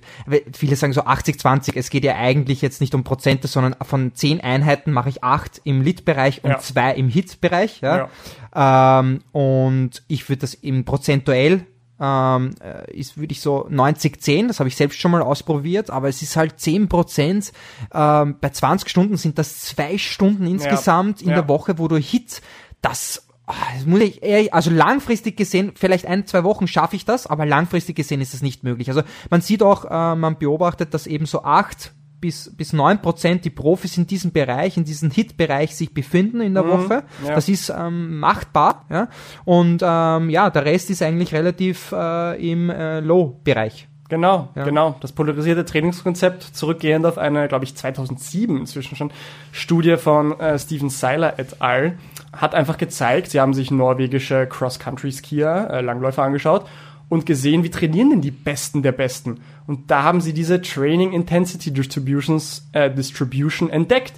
viele sagen so 80-20, es geht ja eigentlich jetzt nicht um Prozente, sondern von 10 Einheiten mache ich 8 im Lit-Bereich und Ja. 2 im Hit-Bereich. Ja? Ähm, und ich würde das im prozentuell ähm, äh, ist, würde ich so 90-10, das habe ich selbst schon mal ausprobiert, aber es ist halt 10 Prozent. Ähm, bei 20 Stunden sind das zwei Stunden insgesamt in Ja. der Woche, wo du Hit, das Ah, das muss ich eher, also langfristig gesehen, vielleicht ein, zwei Wochen schaffe ich das, aber langfristig gesehen ist es nicht möglich. Also man sieht auch, äh, man beobachtet, dass eben so acht bis, bis neun Prozent die Profis in diesem Bereich, in diesem Hit-Bereich sich befinden in der Woche. ja. Das ist ähm, machbar, ja. Und ähm, ja, der Rest ist eigentlich relativ äh, im äh, Low-Bereich. Genau, Ja. genau. Das polarisierte Trainingskonzept, zurückgehend auf eine, glaube ich, 2007 inzwischen schon, Studie von äh, Steven Seiler et al., hat einfach gezeigt, sie haben sich norwegische Cross-Country-Skier, äh, Langläufer angeschaut und gesehen, wie trainieren denn die Besten der Besten. Und da haben sie diese Training Intensity Distributions, äh, Distribution entdeckt.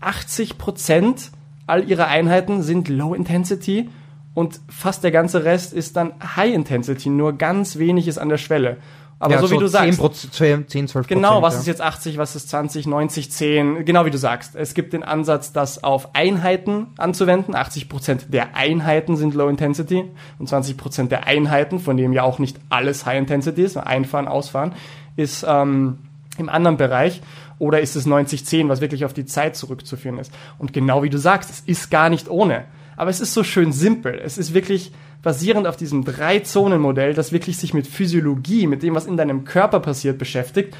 80 Prozent all ihrer Einheiten sind Low Intensity und fast der ganze Rest ist dann High Intensity, nur ganz wenig ist an der Schwelle. Aber ja, so, wie du sagst, 10, 10 12 Genau, was ja. ist jetzt 80, was ist 20, 90, 10, genau wie du sagst. Es gibt den Ansatz, das auf Einheiten anzuwenden. 80% der Einheiten sind Low Intensity und 20% der Einheiten, von dem ja auch nicht alles High Intensity ist, einfahren, ausfahren, ist ähm, im anderen Bereich. Oder ist es 90-10, was wirklich auf die Zeit zurückzuführen ist. Und genau wie du sagst, es ist gar nicht ohne. Aber es ist so schön simpel. Es ist wirklich basierend auf diesem Drei-Zonen-Modell, das wirklich sich mit Physiologie, mit dem, was in deinem Körper passiert, beschäftigt.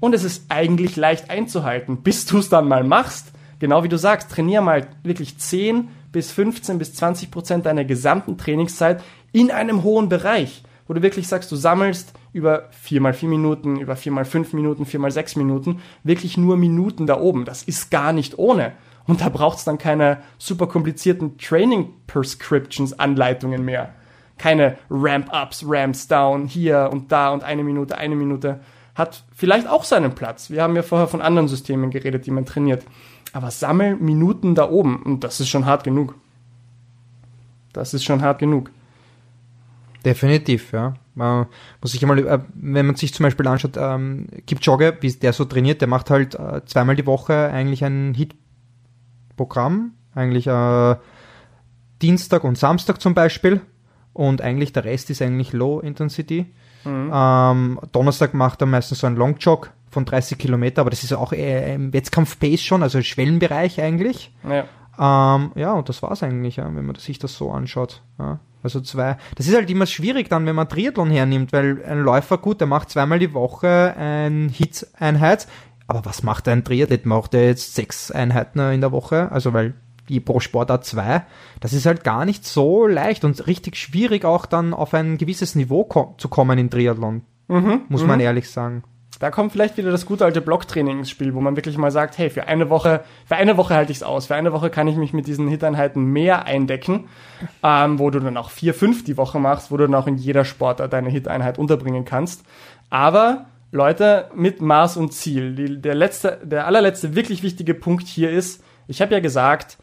Und es ist eigentlich leicht einzuhalten, bis du es dann mal machst. Genau wie du sagst, trainier mal wirklich 10 bis 15 bis 20 Prozent deiner gesamten Trainingszeit in einem hohen Bereich, wo du wirklich sagst, du sammelst über 4 mal 4 Minuten, über 4 mal 5 Minuten, 4 mal 6 Minuten, wirklich nur Minuten da oben. Das ist gar nicht ohne. Und da braucht es dann keine super komplizierten Training Prescriptions Anleitungen mehr. Keine Ramp-Ups, Ramps down, hier und da und eine Minute, eine Minute. Hat vielleicht auch seinen Platz. Wir haben ja vorher von anderen Systemen geredet, die man trainiert. Aber sammel Minuten da oben und das ist schon hart genug. Das ist schon hart genug. Definitiv, ja. Man muss sich einmal, äh, wenn man sich zum Beispiel anschaut, ähm, Kipchoge, wie der so trainiert, der macht halt äh, zweimal die Woche eigentlich ein Hit-Programm, eigentlich äh, Dienstag und Samstag zum Beispiel und eigentlich der Rest ist eigentlich Low Intensity. Ähm, Donnerstag macht er meistens so einen Long Jog von 30 Kilometer, aber das ist auch eher im Wettkampf-Pace schon, also Schwellenbereich eigentlich. Ja. Ähm, ja, und das war's eigentlich, ja, wenn man sich das so anschaut. Ja. Also zwei. Das ist halt immer schwierig dann, wenn man Triathlon hernimmt, weil ein Läufer, gut, der macht zweimal die Woche ein Hit-Einheit, aber was macht ein Triathlet? Macht er jetzt sechs Einheiten in der Woche? Also weil die pro Sportart zwei. Das ist halt gar nicht so leicht und richtig schwierig auch dann auf ein gewisses Niveau ko zu kommen in Triathlon. muss man ehrlich sagen. Da kommt vielleicht wieder das gute alte Blocktraining ins Spiel, wo man wirklich mal sagt, hey, für eine Woche, für eine Woche halte ich es aus, für eine Woche kann ich mich mit diesen Hit-Einheiten mehr eindecken, ähm, wo du dann auch vier, fünf die Woche machst, wo du dann auch in jeder Sportart deine Hit-Einheit unterbringen kannst. Aber Leute, mit Maß und Ziel. Die, der letzte, der allerletzte wirklich wichtige Punkt hier ist, ich habe ja gesagt,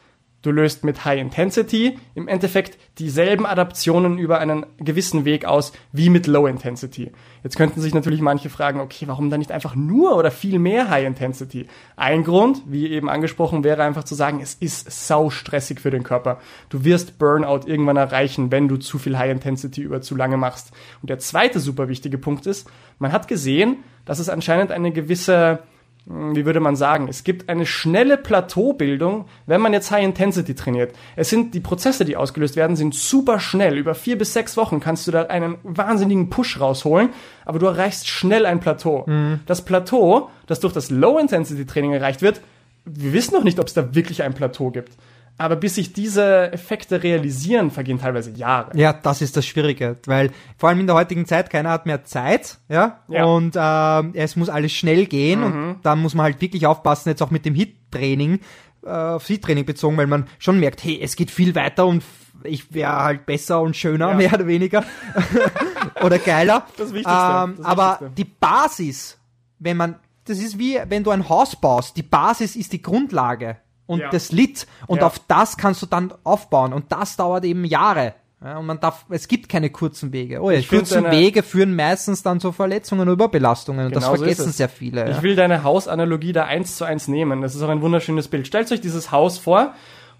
Du löst mit High Intensity im Endeffekt dieselben Adaptionen über einen gewissen Weg aus wie mit Low Intensity. Jetzt könnten sich natürlich manche fragen, okay, warum dann nicht einfach nur oder viel mehr High Intensity? Ein Grund, wie eben angesprochen, wäre einfach zu sagen, es ist sau stressig für den Körper. Du wirst Burnout irgendwann erreichen, wenn du zu viel High Intensity über zu lange machst. Und der zweite super wichtige Punkt ist, man hat gesehen, dass es anscheinend eine gewisse wie würde man sagen, es gibt eine schnelle Plateaubildung, wenn man jetzt High Intensity trainiert. Es sind die Prozesse, die ausgelöst werden, sind super schnell. Über vier bis sechs Wochen kannst du da einen wahnsinnigen Push rausholen, aber du erreichst schnell ein Plateau. Mhm. Das Plateau, das durch das Low Intensity Training erreicht wird, wir wissen noch nicht, ob es da wirklich ein Plateau gibt. Aber bis sich diese Effekte realisieren, vergehen teilweise Jahre. Ja, das ist das Schwierige, weil vor allem in der heutigen Zeit keiner hat mehr Zeit, ja, Ja. und äh, es muss alles schnell gehen und da muss man halt wirklich aufpassen, jetzt auch mit dem Hit-Training, äh, auf Hit-Training bezogen, weil man schon merkt, hey, es geht viel weiter und ich wäre halt besser und schöner, Ja. mehr oder weniger, oder geiler. Das Wichtigste, Ähm, das aber Wichtigste. die Basis, wenn man, das ist wie wenn du ein Haus baust, die Basis ist die Grundlage und Ja. das Lit und Ja. auf das kannst du dann aufbauen und das dauert eben Jahre. Ja, und man darf, es gibt keine kurzen Wege. Oh ja, Ich kurzen deine- Wege führen meistens dann zu Verletzungen und Überbelastungen und das Genau so vergessen es. sehr viele. Ich will deine Hausanalogie da eins zu eins nehmen. Das ist auch ein wunderschönes Bild. Stellt euch dieses Haus vor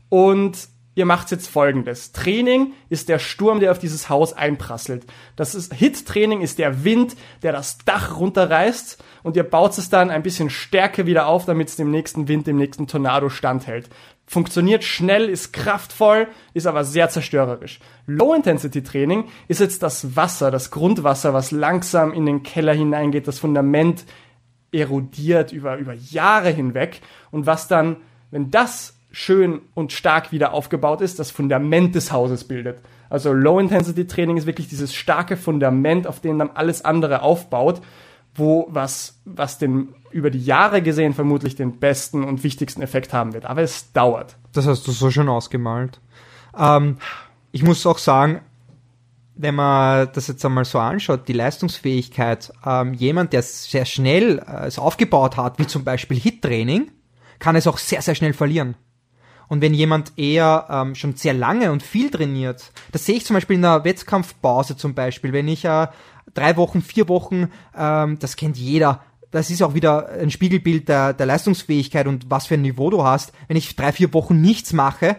und ihr macht jetzt folgendes. Training ist der Sturm, der auf dieses Haus einprasselt. Das ist Hit-Training ist der Wind, der das Dach runterreißt und ihr baut es dann ein bisschen stärker wieder auf, damit es dem nächsten Wind, dem nächsten Tornado standhält. Funktioniert schnell, ist kraftvoll, ist aber sehr zerstörerisch. Low-Intensity-Training ist jetzt das Wasser, das Grundwasser, was langsam in den Keller hineingeht, das Fundament erodiert über, über Jahre hinweg und was dann, wenn das schön und stark wieder aufgebaut ist, das Fundament des Hauses bildet. Also Low-Intensity-Training ist wirklich dieses starke Fundament, auf dem dann alles andere aufbaut, wo was, was den über die Jahre gesehen vermutlich den besten und wichtigsten Effekt haben wird. Aber es dauert. Das hast du so schön ausgemalt. Ähm, ich muss auch sagen, wenn man das jetzt einmal so anschaut, die Leistungsfähigkeit, ähm, jemand, der sehr schnell äh, es aufgebaut hat, wie zum Beispiel Hit-Training, kann es auch sehr, sehr schnell verlieren. Und wenn jemand eher ähm, schon sehr lange und viel trainiert, das sehe ich zum Beispiel in der Wettkampfpause zum Beispiel, wenn ich äh, drei Wochen, vier Wochen, ähm, das kennt jeder, das ist auch wieder ein Spiegelbild der, der Leistungsfähigkeit und was für ein Niveau du hast. Wenn ich drei, vier Wochen nichts mache,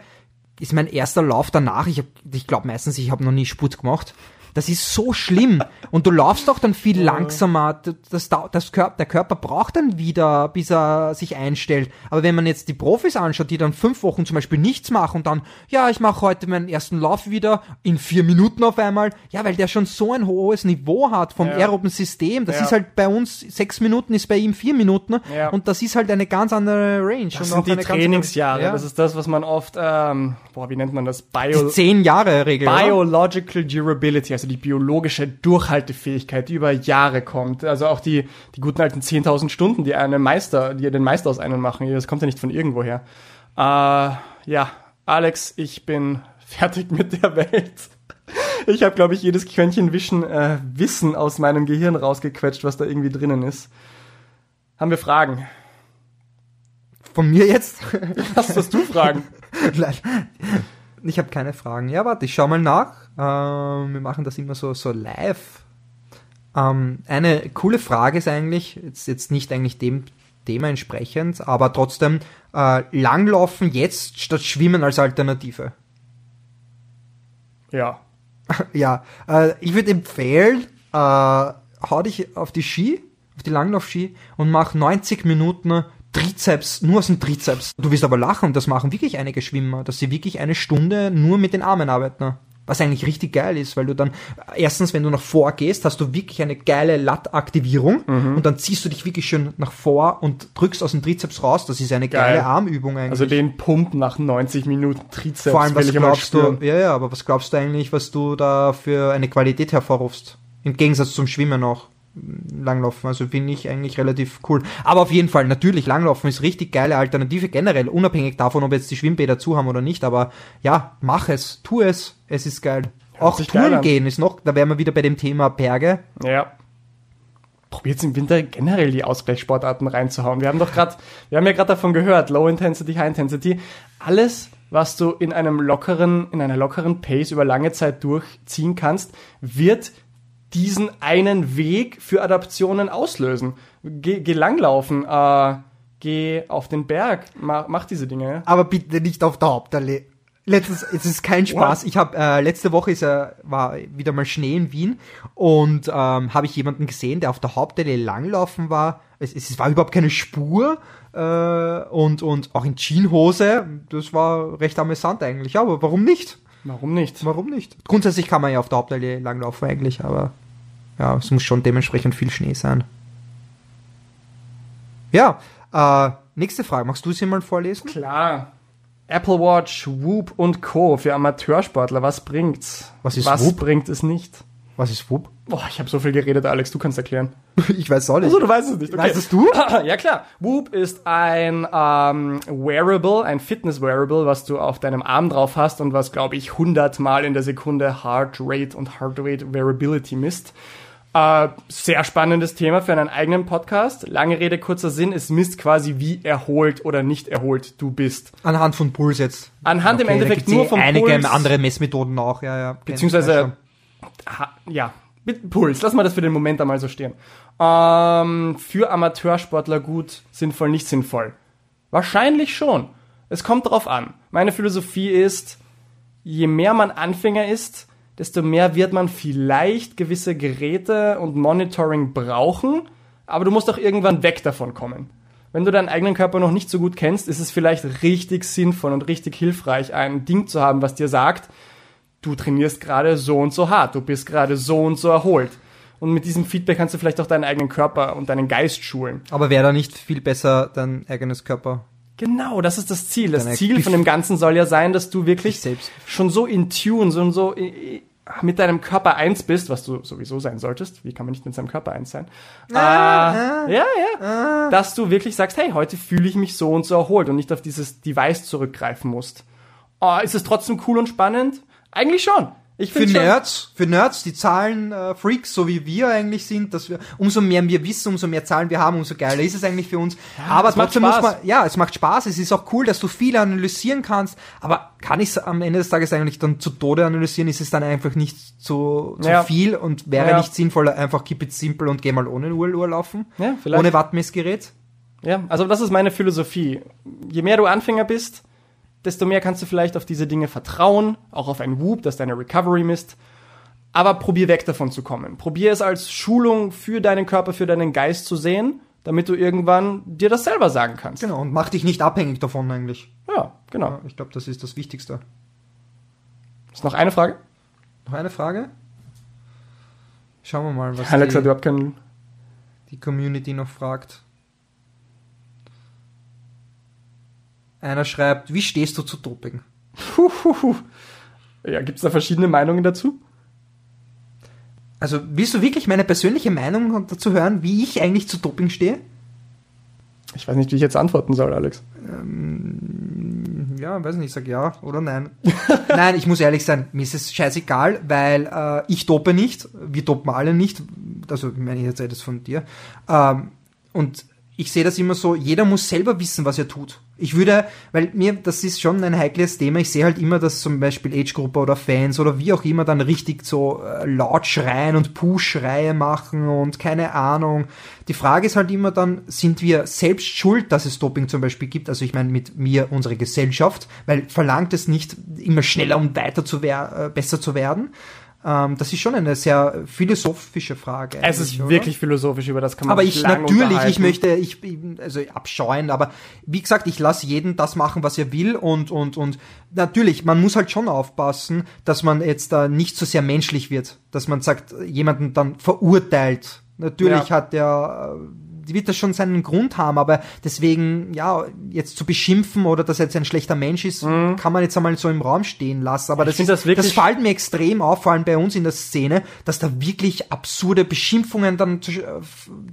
ist mein erster Lauf danach, ich, hab- ich glaube meistens, ich habe noch nie Spurt gemacht. Das ist so schlimm. Und du laufst doch dann viel langsamer. Das, das Körper, der Körper braucht dann wieder, bis er sich einstellt. Aber wenn man jetzt die Profis anschaut, die dann fünf Wochen zum Beispiel nichts machen und dann, ja, ich mache heute meinen ersten Lauf wieder in vier Minuten auf einmal. Ja, weil der schon so ein hohes Niveau hat vom Ja. aeroben System. Das Ja. ist halt bei uns sechs Minuten, ist bei ihm vier Minuten. Ja. Und das ist halt eine ganz andere Range. Das sind auch die Trainingsjahre. Ja. Das ist das, was man oft, ähm, boah, wie nennt man das? die Bio, zehn Jahre Regel. oder? Biological Durability, also die biologische Durchhaltefähigkeit, die über Jahre kommt. Also auch die, die guten alten 10.000 Stunden, die einen Meister, die den Meister aus einem machen. Das kommt ja nicht von irgendwoher. Äh, ja, Alex, ich bin fertig mit der Welt. Ich habe, glaube ich, jedes Quäntchen Wischen, äh, Wissen aus meinem Gehirn rausgequetscht, was da irgendwie drinnen ist. Haben wir Fragen? Von mir jetzt? Was hast du Fragen? Nein. Ich habe keine Fragen. Ja, warte, ich schau mal nach. Ähm, wir machen das immer so, so live. Ähm, eine coole Frage ist eigentlich, jetzt, jetzt nicht eigentlich dem Thema entsprechend, aber trotzdem, äh, Langlaufen jetzt statt Schwimmen als Alternative. Ja. ja, äh, ich würde empfehlen, äh, hau dich auf die Ski, auf die Langlaufski und mach 90 Minuten Trizeps, nur aus dem Trizeps. Du wirst aber lachen, das machen wirklich einige Schwimmer, dass sie wirklich eine Stunde nur mit den Armen arbeiten. Was eigentlich richtig geil ist, weil du dann, erstens, wenn du nach vor gehst, hast du wirklich eine geile Lattaktivierung und dann ziehst du dich wirklich schön nach vor und drückst aus dem Trizeps raus. Das ist eine Geil. geile Armübung eigentlich. Also den Pump nach 90 Minuten Trizeps Vor allem, was glaubst du, ja, ja, aber was glaubst du eigentlich, was du da für eine Qualität hervorrufst? Im Gegensatz zum Schwimmen auch. Langlaufen, also finde ich eigentlich relativ cool. Aber auf jeden Fall, natürlich, Langlaufen ist richtig geile Alternative generell, unabhängig davon, ob jetzt die Schwimmbäder zu haben oder nicht, aber ja, mach es, tu es, es ist geil. auch Touren gehen ist noch, da wären wir wieder bei dem Thema Berge. Ja. Probiert im Winter generell die Ausgleichssportarten reinzuhauen. Wir haben doch gerade, wir haben ja gerade davon gehört, Low Intensity, High Intensity. Alles was du in einem lockeren, in einer lockeren Pace über lange Zeit durchziehen kannst, wird diesen einen Weg für Adaptionen auslösen. Geh, geh langlaufen, äh, geh auf den Berg, mach, mach diese Dinge. Aber bitte nicht auf der Hauptallee. Letztens, es ist kein Spaß. Ich habe äh, letzte Woche ist ja war wieder mal Schnee in Wien und ähm, habe ich jemanden gesehen, der auf der Hauptallee langlaufen war. Es, es war überhaupt keine Spur äh, und und auch in Jeanshose. Das war recht amüsant eigentlich. Aber warum nicht? Warum nicht? Warum nicht? Grundsätzlich kann man ja auf der Hauptallee langlaufen eigentlich, aber ja, es muss schon dementsprechend viel Schnee sein. Ja, äh, nächste Frage. Magst du sie mal vorlesen? Klar. Apple Watch, Whoop und Co. für Amateursportler. Was bringt's? Was ist Was Whoop? bringt es nicht? Was ist Whoop? Boah, ich habe so viel geredet, Alex. Du kannst erklären. Ich weiß auch nicht. Also, du weißt es nicht. Okay. Weißt es du? ja, klar. Whoop ist ein ähm, Wearable, ein Fitness-Wearable, was du auf deinem Arm drauf hast und was, glaube ich, 100 Mal in der Sekunde Heart Rate und Heart Rate Variability misst. Äh, sehr spannendes Thema für einen eigenen Podcast. Lange Rede, kurzer Sinn. Es misst quasi, wie erholt oder nicht erholt du bist. Anhand von Puls jetzt. Anhand im da Endeffekt eh nur vom einige Puls. andere Messmethoden auch, ja, ja. Beziehungsweise, ha, ja, mit Puls. Lass mal das für den Moment einmal so stehen. Ähm, für Amateursportler gut, sinnvoll, nicht sinnvoll. Wahrscheinlich schon. Es kommt drauf an. Meine Philosophie ist, je mehr man Anfänger ist, desto mehr wird man vielleicht gewisse Geräte und Monitoring brauchen, aber du musst auch irgendwann weg davon kommen. Wenn du deinen eigenen Körper noch nicht so gut kennst, ist es vielleicht richtig sinnvoll und richtig hilfreich, ein Ding zu haben, was dir sagt, du trainierst gerade so und so hart, du bist gerade so und so erholt. Und mit diesem Feedback kannst du vielleicht auch deinen eigenen Körper und deinen Geist schulen. Aber wäre da nicht viel besser dein eigenes Körper? Genau, das ist das Ziel. Das Deine Ziel von dem Ganzen soll ja sein, dass du wirklich schon so in Tune, so und so äh, mit deinem Körper eins bist, was du sowieso sein solltest. Wie kann man nicht mit seinem Körper eins sein? Ah, äh, ja, ja. Dass du wirklich sagst, hey, heute fühle ich mich so und so erholt und nicht auf dieses Device zurückgreifen musst. Oh, ist es trotzdem cool und spannend? Eigentlich schon. Ich Für. Nerds, für Nerds, die Zahlen äh, Freaks, so wie wir eigentlich sind, dass wir umso mehr wir wissen, umso mehr Zahlen wir haben, umso geiler ist es eigentlich für uns. aber es macht trotzdem muss Spaß. man, ja, es macht Spaß. Es ist auch cool, dass du viel analysieren kannst. Aber kann ich es am Ende des Tages eigentlich dann zu Tode analysieren? Ist es dann einfach nicht zu, zu Ja. viel und wäre Ja. nicht sinnvoller einfach keep it simple und geh mal ohne Uhr, Uhr laufen? Ja, vielleicht. Ohne Wattmessgerät? Ja, also das ist meine Philosophie. Je mehr du Anfänger bist, desto mehr kannst du vielleicht auf diese Dinge vertrauen, auch auf ein Whoop, das deine Recovery misst. Aber probier weg davon zu kommen. Probier es als Schulung für deinen Körper, für deinen Geist zu sehen, damit du irgendwann dir das selber sagen kannst. Genau, und mach dich nicht abhängig davon eigentlich. Ja, genau. Ja, ich glaube, das ist das Wichtigste. Ist noch eine Frage? Noch eine Frage? Schauen wir mal, was Alex die, hat überhaupt keinen. die Community noch fragt. Einer schreibt, wie stehst du zu Doping? Puhuhu. Ja, gibt's da verschiedene Meinungen dazu? Also willst du wirklich meine persönliche Meinung dazu hören, wie ich eigentlich zu Doping stehe? Ich weiß nicht, wie ich jetzt antworten soll, Alex. Ja, weiß nicht, ich sag ja oder nein. nein, ich muss ehrlich sein, mir ist es scheißegal, weil äh, ich dope nicht, wir dopen alle nicht, also ich meine jetzt das von dir. Ähm, und ich sehe das immer so, jeder muss selber wissen, was er tut. Ich würde, weil mir, das ist schon ein heikles Thema, ich sehe halt immer, dass zum Beispiel Age-Gruppe oder Fans oder wie auch immer dann richtig so äh, laut schreien und Push-Schreie machen und keine Ahnung. Die Frage ist halt immer dann, sind wir selbst schuld, dass es Doping zum Beispiel gibt? Also ich meine mit mir unsere Gesellschaft, weil verlangt es nicht immer schneller und weiter zu wer äh, besser zu werden? Ähm, das ist schon eine sehr philosophische Frage. Es ist oder? wirklich philosophisch, über das kann man Aber ich natürlich, ich möchte, ich also abscheuen, aber wie gesagt, ich lasse jeden das machen, was er will und und und natürlich, man muss halt schon aufpassen, dass man jetzt da nicht so sehr menschlich wird, dass man sagt, jemanden dann verurteilt. Natürlich Ja. hat der wird das schon seinen Grund haben, aber deswegen, ja, jetzt zu beschimpfen oder dass er jetzt ein schlechter Mensch ist, kann man jetzt einmal so im Raum stehen lassen. Aber Mhm. Ich das, ist, das das fällt mir extrem auf, vor allem bei uns in der Szene, dass da wirklich absurde Beschimpfungen dann, äh,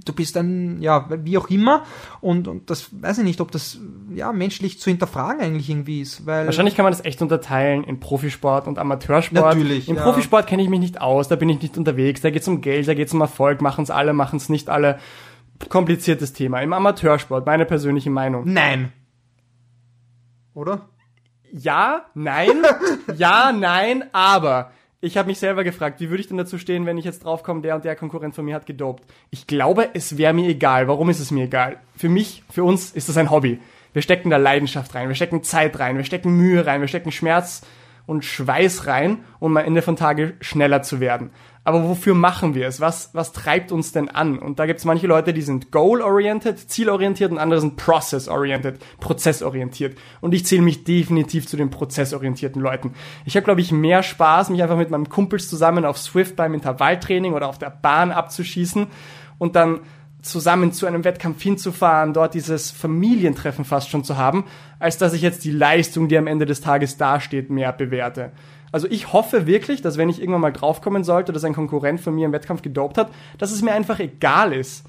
du bist ein, ja, wie auch immer. Und, und das weiß ich nicht, ob das, ja, menschlich zu hinterfragen eigentlich irgendwie ist, weil. Wahrscheinlich kann man das echt unterteilen in Profisport und Amateursport. Natürlich, Im ja. Profisport kenne ich mich nicht aus, da bin ich nicht unterwegs, da geht's um Geld, da geht's um Erfolg, machen's alle, machen's nicht alle. Kompliziertes Thema. Im Amateursport, meine persönliche Meinung. Nein. Oder? ja, nein, ja, nein, aber ich habe mich selber gefragt, wie würde ich denn dazu stehen, wenn ich jetzt draufkomme, der und der Konkurrent von mir hat gedopt. Ich glaube, es wäre mir egal. Warum ist es mir egal? Für mich, für uns ist das ein Hobby. Wir stecken da Leidenschaft rein, wir stecken Zeit rein, wir stecken Mühe rein, wir stecken Schmerz und Schweiß rein, um am Ende von Tage schneller zu werden. Aber wofür machen wir es? Was, was treibt uns denn an? Und da gibt es manche Leute, die sind goal-oriented, zielorientiert und andere sind process-oriented, prozessorientiert. Und ich zähle mich definitiv zu den prozessorientierten Leuten. Ich habe, glaube ich, mehr Spaß, mich einfach mit meinem Kumpels zusammen auf Swift beim Intervalltraining oder auf der Bahn abzuschießen und dann zusammen zu einem Wettkampf hinzufahren, dort dieses Familientreffen fast schon zu haben, als dass ich jetzt die Leistung, die am Ende des Tages dasteht, mehr bewerte. Also ich hoffe wirklich, dass wenn ich irgendwann mal draufkommen sollte, dass ein Konkurrent von mir im Wettkampf gedopt hat, dass es mir einfach egal ist.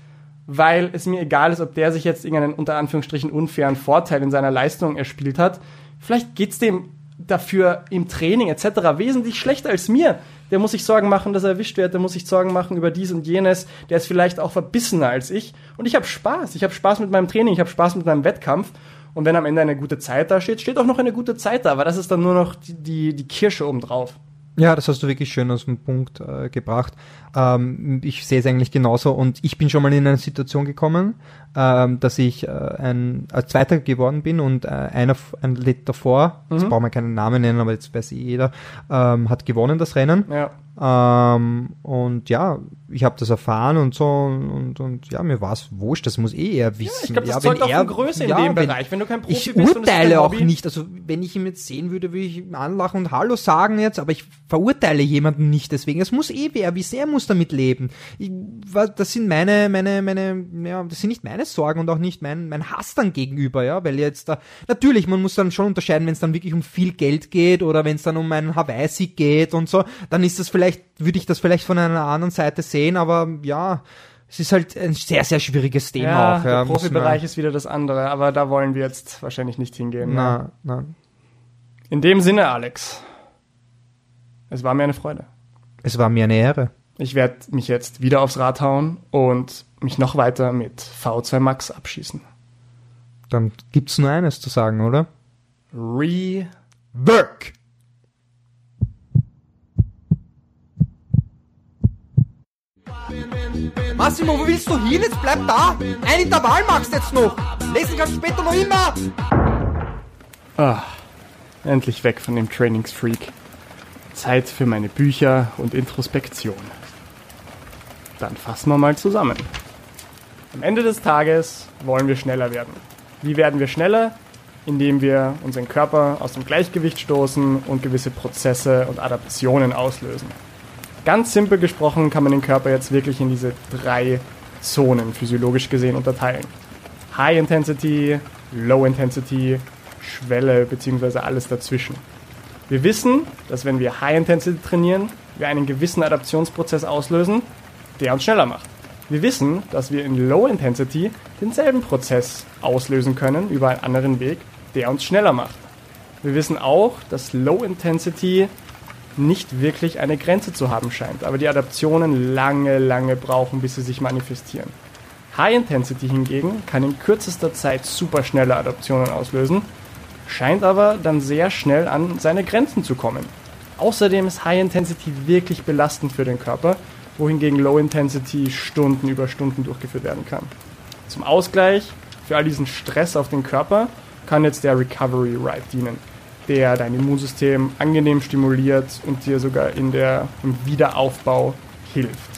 Weil es mir egal ist, ob der sich jetzt irgendeinen unter Anführungsstrichen unfairen Vorteil in seiner Leistung erspielt hat. Vielleicht geht's dem dafür im Training etc. wesentlich schlechter als mir. Der muss sich Sorgen machen, dass er erwischt wird, der muss sich Sorgen machen über dies und jenes, der ist vielleicht auch verbissener als ich. Und ich habe Spaß. Ich habe Spaß mit meinem Training, ich habe Spaß mit meinem Wettkampf. Und wenn am Ende eine gute Zeit da steht, steht auch noch eine gute Zeit da, aber das ist dann nur noch die, die, die Kirsche obendrauf. Ja, das hast du wirklich schön aus dem Punkt äh, gebracht. Ähm, ich sehe es eigentlich genauso und ich bin schon mal in eine Situation gekommen, ähm, dass ich äh, ein als Zweiter geworden bin und äh, einer ein Lied davor, mhm. jetzt brauchen wir keinen Namen nennen, aber jetzt weiß eh jeder, ähm, hat gewonnen das Rennen. Ja. Ähm, und ja, ich habe das erfahren und so und, und ja, mir war es wurscht, das muss eh er wissen. Ja, ich glaube, das ja, zeugt auch von Größe ja, in dem wenn, Bereich, wenn du kein Profi ich bist. Ich urteile auch nicht, also wenn ich ihn jetzt sehen würde, würde ich ihm anlachen und Hallo sagen jetzt, aber ich verurteile jemanden nicht deswegen. Es muss eh wer, wie sehr muss damit leben. Ich, das sind meine, meine, meine, ja, das sind nicht meine Sorgen und auch nicht mein, mein Hass dann gegenüber, ja, weil jetzt da, natürlich, man muss dann schon unterscheiden, wenn es dann wirklich um viel Geld geht oder wenn es dann um einen Hawaii-Sieg geht und so, dann ist das vielleicht, würde ich das vielleicht von einer anderen Seite sehen, aber ja, es ist halt ein sehr, sehr schwieriges Thema ja, auch. Ja, der Profibereich ist wieder das andere, aber da wollen wir jetzt wahrscheinlich nicht hingehen. Na, ne? na. In dem Sinne, Alex, es war mir eine Freude. Es war mir eine Ehre. Ich werde mich jetzt wieder aufs Rad hauen und mich noch weiter mit V2 Max abschießen. Dann gibt's nur eines zu sagen, oder? Rework! Massimo, wo willst du hin? Jetzt bleib da! Ein Intervall machst jetzt noch! Lesen kannst später noch immer! Ah, endlich weg von dem Trainingsfreak. Zeit für meine Bücher und Introspektion. Dann fassen wir mal zusammen. Am Ende des Tages wollen wir schneller werden. Wie werden wir schneller? Indem wir unseren Körper aus dem Gleichgewicht stoßen und gewisse Prozesse und Adaptionen auslösen. Ganz simpel gesprochen kann man den Körper jetzt wirklich in diese drei Zonen physiologisch gesehen unterteilen. High Intensity, Low Intensity, Schwelle bzw. alles dazwischen. Wir wissen, dass wenn wir High Intensity trainieren, wir einen gewissen Adaptionsprozess auslösen, der uns schneller macht. Wir wissen, dass wir in Low Intensity denselben Prozess auslösen können über einen anderen Weg, der uns schneller macht. Wir wissen auch, dass Low Intensity nicht wirklich eine Grenze zu haben scheint, aber die Adaptionen lange, lange brauchen, bis sie sich manifestieren. High Intensity hingegen kann in kürzester Zeit super schnelle Adaptionen auslösen, scheint aber dann sehr schnell an seine Grenzen zu kommen. Außerdem ist High Intensity wirklich belastend für den Körper wohingegen Low Intensity Stunden über Stunden durchgeführt werden kann. Zum Ausgleich für all diesen Stress auf den Körper kann jetzt der Recovery Ride dienen, der dein Immunsystem angenehm stimuliert und dir sogar in der, im Wiederaufbau hilft.